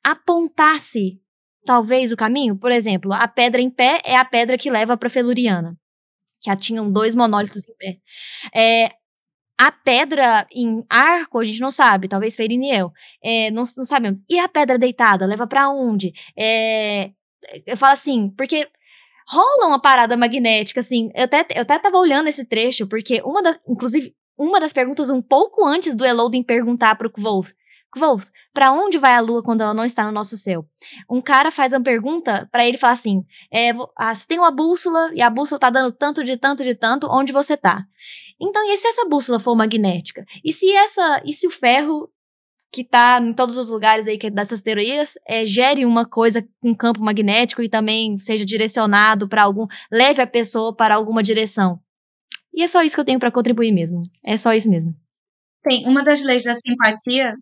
apontasse talvez o caminho. Por exemplo, a pedra em pé é a pedra que leva para Feluriana, que tinham dois monólitos em pé. É, a pedra em arco, a gente não sabe, talvez Feiriniel. É, não, não sabemos. E a pedra deitada, leva para onde? É, eu falo assim, porque rola uma parada magnética, assim. Eu até, eu até tava olhando esse trecho, porque uma das. Inclusive, uma das perguntas um pouco antes do Elodin perguntar pro Wolf. Kvolt, pra onde vai a lua quando ela não está no nosso céu? Um cara faz uma pergunta para ele falar assim: é, ah, você tem uma bússola e a bússola tá dando tanto de tanto de tanto, onde você tá? Então, e se essa bússola for magnética? E se essa. E se o ferro que tá em todos os lugares aí que é dessas teorias é, gere uma coisa com um campo magnético e também seja direcionado para algum. leve a pessoa para alguma direção? E é só isso que eu tenho para contribuir mesmo. É só isso mesmo. Tem uma das leis da simpatia.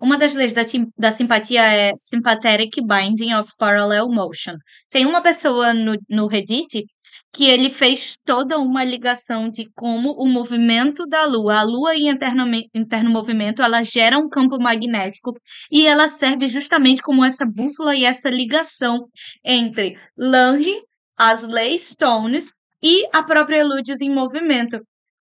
Uma das leis da, da simpatia é Sympathetic Binding of Parallel Motion. Tem uma pessoa no, no Reddit que ele fez toda uma ligação de como o movimento da Lua, a Lua em interno, interno movimento, ela gera um campo magnético e ela serve justamente como essa bússola e essa ligação entre Lange, as leis Stones e a própria Ludes em movimento.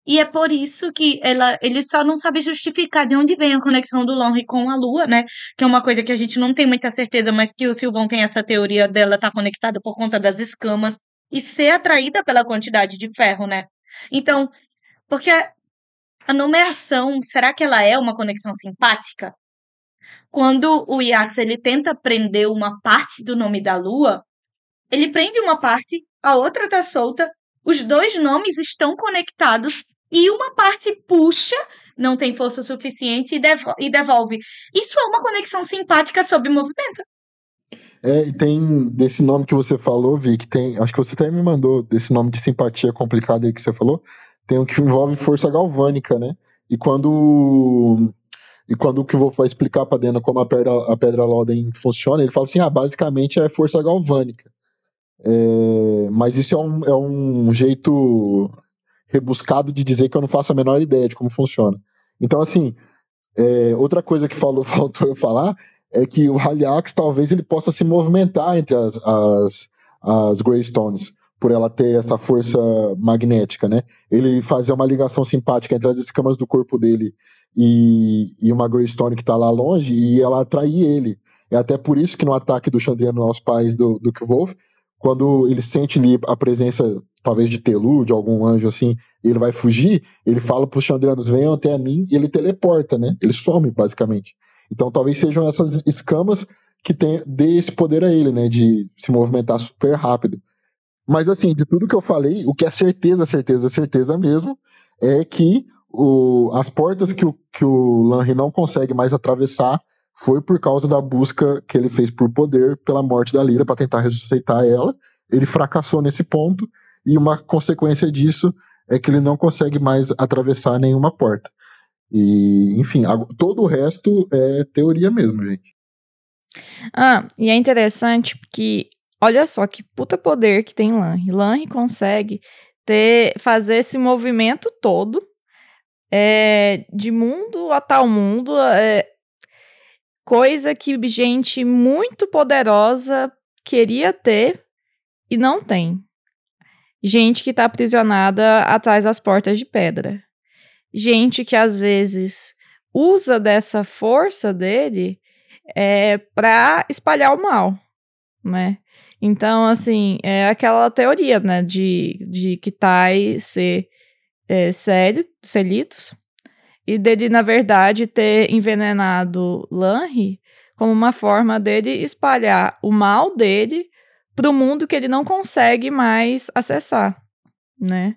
E é por isso que ela, ele só não sabe justificar de onde vem a conexão do Lonry com a Lua, né? Que é uma coisa que a gente não tem muita certeza, mas que o Silvão tem essa teoria dela estar tá conectada por conta das escamas e ser atraída pela quantidade de ferro, né? Então, porque a numeração, será que ela é uma conexão simpática? Quando o Iax ele tenta prender uma parte do nome da Lua, ele prende uma parte, a outra tá solta, os dois nomes estão conectados e uma parte puxa, não tem força suficiente e devolve. Isso é uma conexão simpática sob movimento. É, e tem desse nome que você falou, Vic, tem. Acho que você até me mandou desse nome de simpatia complicado aí que você falou. Tem um que envolve força galvânica, né? E quando. E quando o que vou explicar para Dena como a pedra, a pedra Loden funciona, ele fala assim: ah, basicamente é força galvânica. É, mas isso é um, é um jeito rebuscado de dizer que eu não faço a menor ideia de como funciona. Então, assim, é, outra coisa que falou, faltou eu falar é que o Haliax talvez ele possa se movimentar entre as, as, as Greystones, por ela ter essa força magnética, né? Ele fazer uma ligação simpática entre as escamas do corpo dele e, e uma Greystone que tá lá longe e ela atrair ele. É até por isso que no ataque do Chandriano aos pais do, do Kvolf, quando ele sente ali a presença, talvez de Telu, de algum anjo assim, ele vai fugir, ele fala para os Chandrianos, venham até mim, e ele teleporta, né? Ele some, basicamente. Então talvez sejam essas escamas que tem, dê esse poder a ele, né? De se movimentar super rápido. Mas assim, de tudo que eu falei, o que é certeza, certeza, certeza mesmo, é que o, as portas que o, que o Lanry não consegue mais atravessar foi por causa da busca que ele fez por poder pela morte da Lyra para tentar ressuscitar ela. Ele fracassou nesse ponto e uma consequência disso é que ele não consegue mais atravessar nenhuma porta. E, enfim, todo o resto é teoria mesmo, gente. Ah, e é interessante porque olha só que puta poder que tem Lanry. Lanry consegue ter fazer esse movimento todo é, de mundo a tal mundo, é, coisa que gente muito poderosa queria ter e não tem. Gente que está aprisionada atrás das portas de pedra. Gente que às vezes usa dessa força dele é, para espalhar o mal, né? Então, assim, é aquela teoria, né, de, de Tai ser é, sério, Celitos, e dele, na verdade, ter envenenado Lanry como uma forma dele espalhar o mal dele para o mundo que ele não consegue mais acessar, né?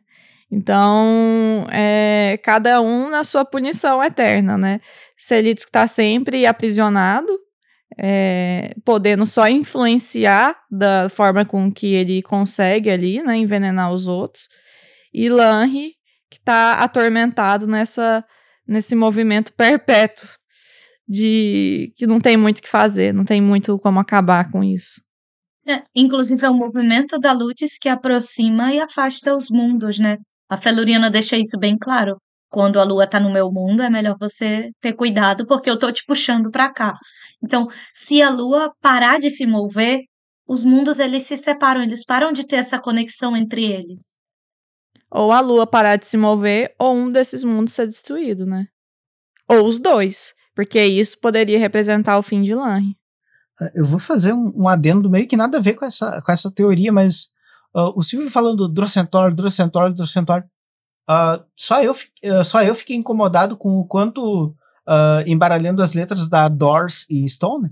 Então, é, cada um na sua punição eterna, né? Celitos está sempre aprisionado, é, podendo só influenciar da forma com que ele consegue ali, né? Envenenar os outros. E Lanry, que está atormentado nessa nesse movimento perpétuo de que não tem muito o que fazer, não tem muito como acabar com isso. É, inclusive é o movimento da Lutes que aproxima e afasta os mundos, né? A Feluriana deixa isso bem claro. Quando a lua tá no meu mundo, é melhor você ter cuidado, porque eu tô te puxando para cá. Então, se a lua parar de se mover, os mundos eles se separam, eles param de ter essa conexão entre eles ou a Lua parar de se mover, ou um desses mundos ser destruído, né? Ou os dois, porque isso poderia representar o fim de Lanre. É, eu vou fazer um, um, adendo meio que nada a ver com essa, com essa teoria, mas uh, o Silvio falando Drocentor, Drocentor, Drocentor, uh, só, eu, uh, só eu fiquei incomodado com o quanto uh, embaralhando as letras da Doors e Stone?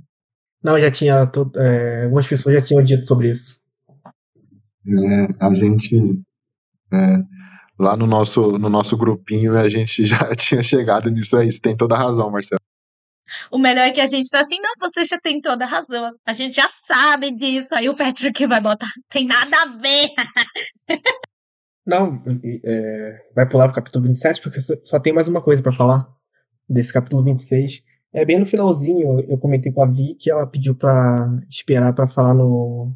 Não, já tinha. É, algumas pessoas já tinham dito sobre isso. É, a gente. É, lá no nosso, no nosso grupinho a gente já tinha chegado nisso aí. Você tem toda a razão, Marcelo. O melhor é que a gente tá assim, não, você já tem toda a razão. A gente já sabe disso. Aí o Patrick vai botar, tem nada a ver. Não, é, vai pular pro capítulo 27, porque só tem mais uma coisa para falar desse capítulo 26. É bem no finalzinho, eu comentei com a Vi que ela pediu para esperar para falar no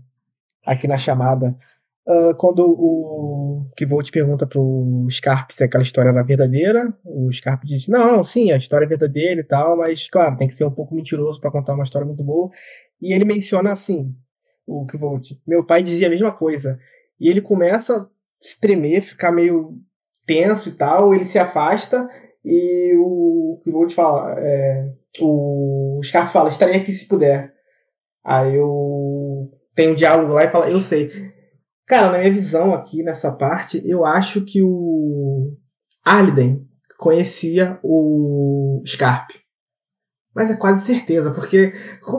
aqui na chamada. Uh, quando o Kivolt pergunta pro Scarp se aquela história era verdadeira, o Scarp diz: Não, sim, a história é verdadeira e tal, mas claro, tem que ser um pouco mentiroso para contar uma história muito boa. E ele menciona assim: o Kivolt, meu pai dizia a mesma coisa. E ele começa a se tremer, ficar meio tenso e tal, ele se afasta e o Kivolt fala: é, O Scarp fala: Estarei aqui se puder. Aí o tem um diálogo lá e fala: Eu sei. Cara, na minha visão aqui nessa parte, eu acho que o Arliden conhecia o Scarp. Mas é quase certeza, porque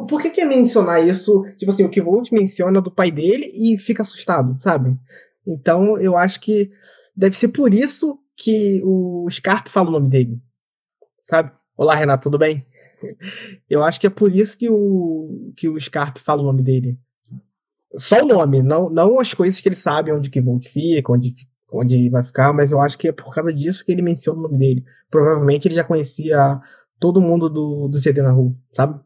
por que, que é mencionar isso? Tipo assim, o Kivolt menciona do pai dele e fica assustado, sabe? Então eu acho que deve ser por isso que o Scarp fala o nome dele, sabe? Olá, Renato, tudo bem? Eu acho que é por isso que o, que o Scarp fala o nome dele. Só o nome, não, não as coisas que ele sabe onde que Volt fica, onde, onde vai ficar, mas eu acho que é por causa disso que ele menciona o nome dele. Provavelmente ele já conhecia todo mundo do, do CD na rua, sabe?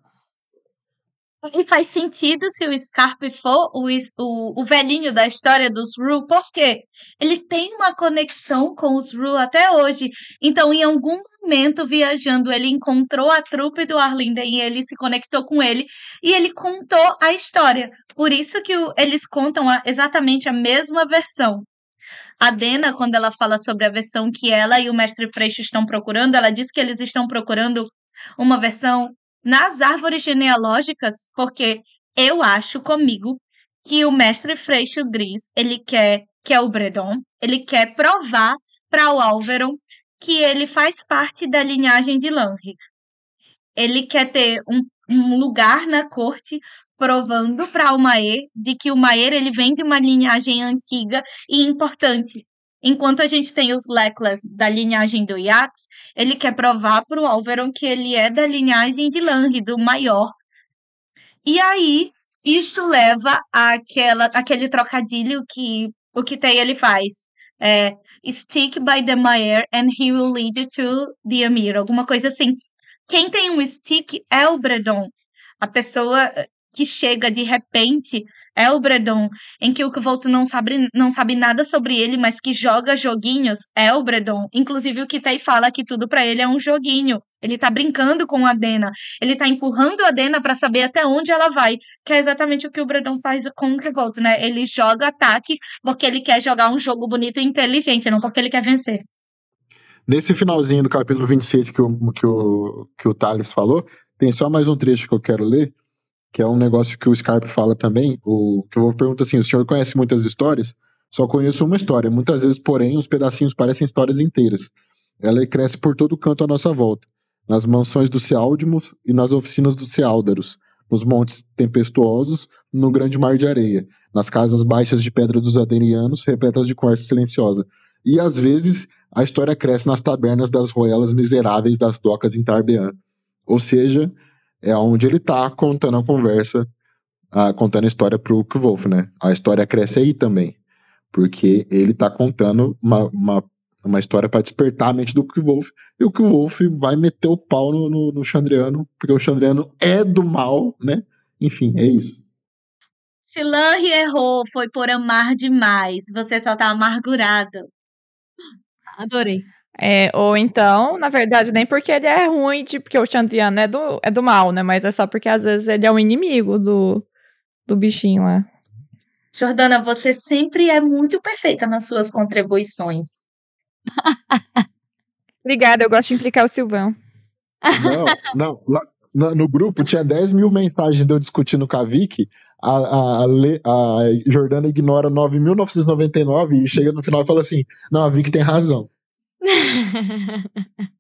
E faz sentido se o Scarp for o, o, o velhinho da história dos Ru, porque ele tem uma conexão com os Ru até hoje. Então, em algum momento, viajando, ele encontrou a trupe do Arlinden e ele se conectou com ele e ele contou a história. Por isso que o, eles contam a, exatamente a mesma versão. A Dena, quando ela fala sobre a versão que ela e o mestre Freixo estão procurando, ela diz que eles estão procurando uma versão nas árvores genealógicas, porque eu acho comigo que o mestre Freixo Gris, ele quer, que é o Bredon, ele quer provar para o Álveron que ele faz parte da linhagem de Lanric. Ele quer ter um, um lugar na corte provando para o Maer de que o Maer ele vem de uma linhagem antiga e importante. Enquanto a gente tem os Leclas da linhagem do Yax, ele quer provar para o Alveron que ele é da linhagem de Lang, do maior. E aí, isso leva àquela, àquele trocadilho que o Kitei ele faz. É, stick by the Maer and he will lead you to the Amir. Alguma coisa assim. Quem tem um stick é o Bredon. A pessoa que chega de repente é o Bredon, em que o Kvolt não sabe, não sabe nada sobre ele, mas que joga joguinhos, é o Bredon. Inclusive o Kitei fala que tudo para ele é um joguinho. Ele tá brincando com a Dena, ele tá empurrando a Dena para saber até onde ela vai, que é exatamente o que o Bredon faz com o Kvolt, né? Ele joga ataque porque ele quer jogar um jogo bonito e inteligente, não porque ele quer vencer. Nesse finalzinho do capítulo 26 que o, que o, que o Thales falou, tem só mais um trecho que eu quero ler, que é um negócio que o Scarpe fala também, o que eu vou perguntar assim, o senhor conhece muitas histórias? Só conheço uma história, muitas vezes, porém, os pedacinhos parecem histórias inteiras. Ela cresce por todo canto à nossa volta, nas mansões dos Sealdimos e nas oficinas dos Seáldaros, nos montes tempestuosos, no grande mar de areia, nas casas baixas de pedra dos Adenianos, repletas de conversa silenciosa. E às vezes a história cresce nas tabernas das roelas miseráveis das docas em Tarbean. Ou seja, é onde ele tá contando a conversa, a, contando a história pro Kvolf, né? A história cresce aí também. Porque ele tá contando uma, uma, uma história para despertar a mente do Kvolf, e o Kvolf vai meter o pau no, no, no Chandriano, porque o Chandriano é do mal, né? Enfim, é isso. Se Lanri errou, foi por amar demais. Você só tá amargurado. Adorei. É, ou então, na verdade, nem porque ele é ruim, tipo, porque o Chantiano é do, é do mal, né? Mas é só porque às vezes ele é um inimigo do, do bichinho lá. Jordana, você sempre é muito perfeita nas suas contribuições. Obrigada, eu gosto de implicar o Silvão. Não, não. No, no, grupo tinha 10 mil mensagens de eu discutindo com a Vicky. A, a, a, a Jordana ignora 9.999 e chega no final e fala assim: Não, a Vicky tem razão.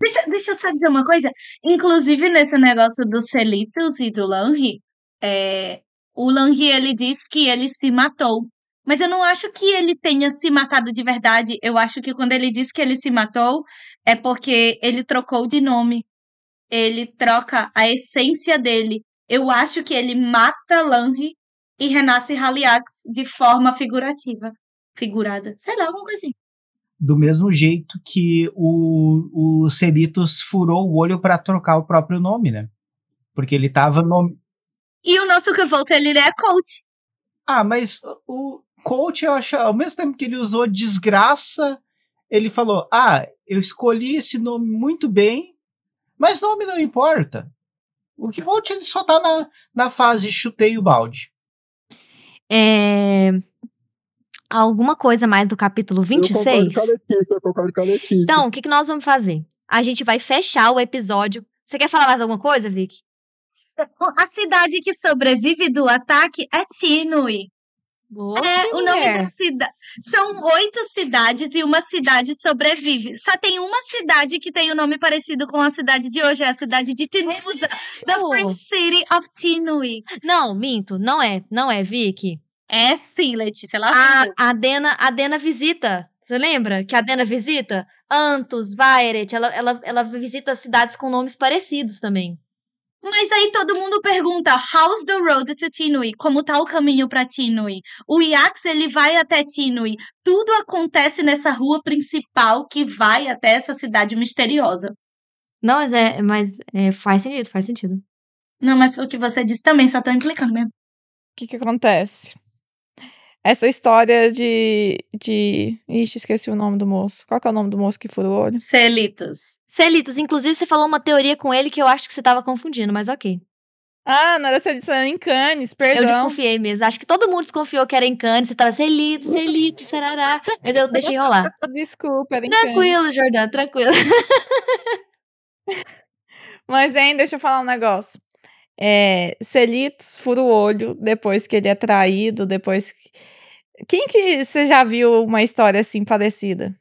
Deixa, deixa eu dizer uma coisa. Inclusive, nesse negócio do Celitos e do Lanri, é, o Lanri, ele diz que ele se matou. Mas eu não acho que ele tenha se matado de verdade. Eu acho que quando ele diz que ele se matou, é porque ele trocou de nome. Ele troca a essência dele. Eu acho que ele mata Lanri e renasce Haliax de forma figurativa. Figurada. Sei lá, alguma coisa assim. Do mesmo jeito que o, o Ceritos furou o olho para trocar o próprio nome, né? Porque ele tava no. E o nosso Revolt, ele é coach. Ah, mas o coach, eu acho, ao mesmo tempo que ele usou desgraça, ele falou: Ah, eu escolhi esse nome muito bem, mas nome não importa. O Revolt ele só tá na, na fase chutei o balde. É... Alguma coisa mais do capítulo 26? Eu concordo com a Letícia, eu concordo com a Letícia. Então, o que, que nós vamos fazer? A gente vai fechar o episódio. Você quer falar mais alguma coisa, Vicky? A cidade que sobrevive do ataque é Tinui. Boa, É, o nome da cidade. São oito cidades e uma cidade sobrevive. Só tem uma cidade que tem o nome parecido com a cidade de hoje, é a cidade de Tinusa, the Oh. French City of Tinui. Não, minto. Não é. Não é, Vicky. É sim, Letícia. Lá A, a, Dena, a Dena visita. Você lembra que a Dena visita? Antus, Vairet. Ela, ela, ela visita cidades com nomes parecidos também. Mas aí todo mundo pergunta: How's the road to Tinui? Como tá o caminho pra Tinui? O Yax ele vai até Tinui. Tudo acontece nessa rua principal que vai até essa cidade misteriosa. Não, mas, é, mas é, faz sentido, faz sentido. Não, mas o que você disse também, só tô implicando mesmo. O que que acontece? Essa história de, de... Ixi, esqueci o nome do moço. Qual que é o nome do moço que furou o olho? Celitos. Celitos, inclusive você falou uma teoria com ele que eu acho que você tava confundindo, mas ok. Ah, não era edição, era em Cannes, Eu perdão. desconfiei mesmo. Acho que todo mundo desconfiou que era em Cannes. Você tava Celitos, Celitos, sarará. Mas eu deixei rolar. Desculpa, era em Cannes. Tranquilo, Jordão, tranquilo. Mas, hein, deixa eu falar um negócio. É, Celitos fura o olho depois que ele é traído, depois que... Quem que você já viu uma história assim parecida?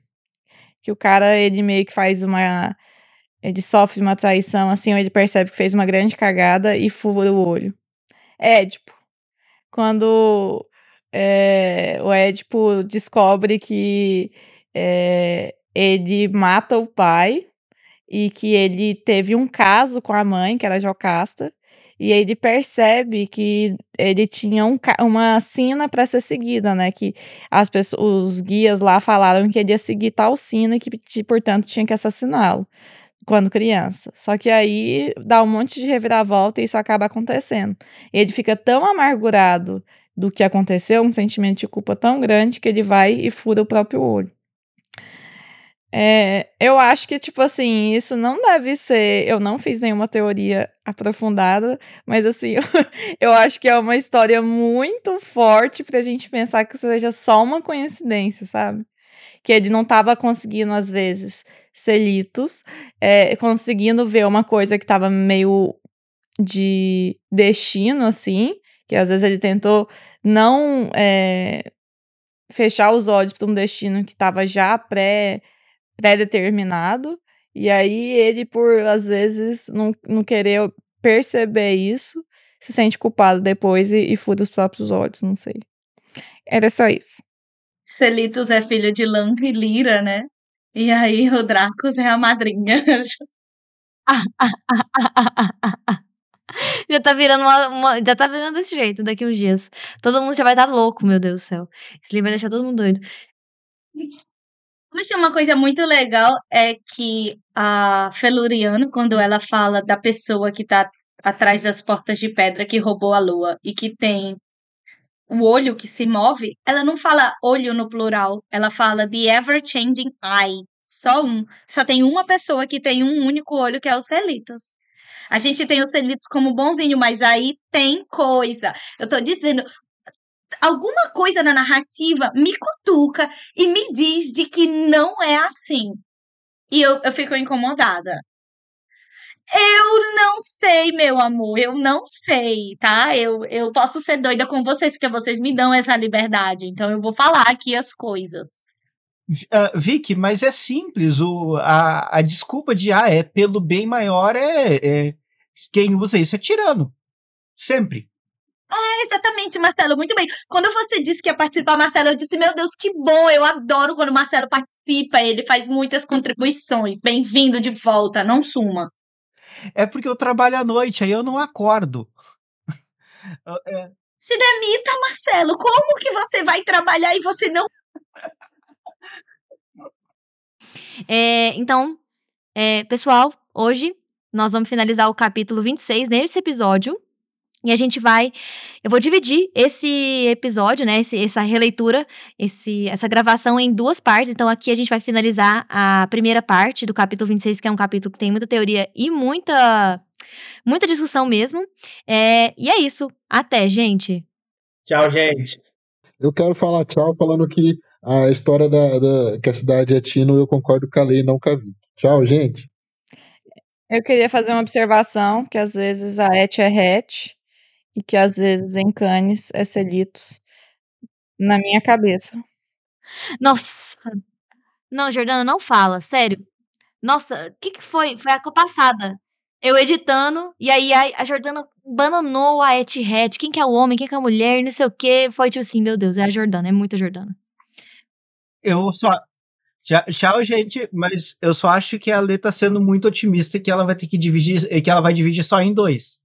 Que o cara, ele meio que faz uma... Ele sofre uma traição, assim, ou ele percebe que fez uma grande cagada e fura o olho. Édipo. Quando é, o Édipo descobre que é, ele mata o pai e que ele teve um caso com a mãe, que era Jocasta, e ele percebe que ele tinha um uma sina para ser seguida, né? Que as pessoas, os guias lá falaram que ele ia seguir tal sina e que, que, portanto, tinha que assassiná-lo quando criança. Só que aí dá um monte de reviravolta e isso acaba acontecendo. Ele fica tão amargurado do que aconteceu, um sentimento de culpa tão grande que ele vai e fura o próprio olho. É, eu acho que, tipo assim, isso não deve ser. Eu não fiz nenhuma teoria aprofundada, mas assim, eu acho que é uma história muito forte pra gente pensar que seja só uma coincidência, sabe? Que ele não tava conseguindo, às vezes, selitos, é, conseguindo ver uma coisa que tava meio de destino, assim, que às vezes ele tentou não é, fechar os olhos para um destino que estava já pré pré-determinado, e aí ele, por às vezes não, não querer perceber isso, se sente culpado depois e, e fura os próprios olhos, não sei. Era só isso. Celitos é filho de Lamp e Lira, né? E aí o Dracos é a madrinha. já tá virando uma, uma- Já tá virando desse jeito daqui uns dias. Todo mundo já vai estar louco, meu Deus do céu. Esse livro vai deixar todo mundo doido. Mas uma coisa muito legal é que a Feluriano, quando ela fala da pessoa que tá atrás das portas de pedra que roubou a lua e que tem o olho que se move, ela não fala olho no plural, ela fala the ever changing eye. Só um. Só tem uma pessoa que tem um único olho, que é o Celitos. A gente tem o Celitos como bonzinho, mas aí tem coisa. Eu tô dizendo, alguma coisa na narrativa me cutuca e me diz de que não é assim. E eu, eu fico incomodada. Eu não sei, meu amor, eu não sei, tá? Eu, eu posso ser doida com vocês, porque vocês me dão essa liberdade. Então eu vou falar aqui as coisas. Uh, Vicky, mas é simples. O, a, a desculpa de ah, é pelo bem maior é, é quem usa isso é tirano. Sempre. É, exatamente, Marcelo, muito bem. Quando você disse que ia participar, Marcelo, eu disse, meu Deus, que bom, eu adoro quando o Marcelo participa, ele faz muitas contribuições. Bem-vindo de volta, não suma. É porque eu trabalho à noite, aí eu não acordo. é. Se demita, Marcelo, como que você vai trabalhar e você não... É, então, é, pessoal, hoje nós vamos finalizar o capítulo 26 nesse episódio. E a gente vai. Eu vou dividir esse episódio, né? Esse, essa releitura, esse, essa gravação em duas partes. Então, aqui a gente vai finalizar a primeira parte do capítulo 26, que é um capítulo que tem muita teoria e muita, muita discussão mesmo. É, e é isso. Até, gente. Tchau, gente. Eu quero falar tchau falando que a história da, da que a cidade é Tino, eu concordo com a lei não com a Tchau, gente. Eu queria fazer uma observação, que às vezes a et é het, e que às vezes em Cannes é Celitos, na minha cabeça. Nossa! Não, Jordana, não fala, sério. Nossa, o que, que foi? Foi a passada. Eu editando, e aí a, a Jordana bananou a et het. Quem que é o homem, quem que é a mulher, não sei o que. Foi tipo assim, meu Deus, é a Jordana, é muita Jordana. Eu só. Tchau, gente, mas eu só acho que a Lê tá sendo muito otimista que ela vai ter que dividir, que ela vai dividir só em dois.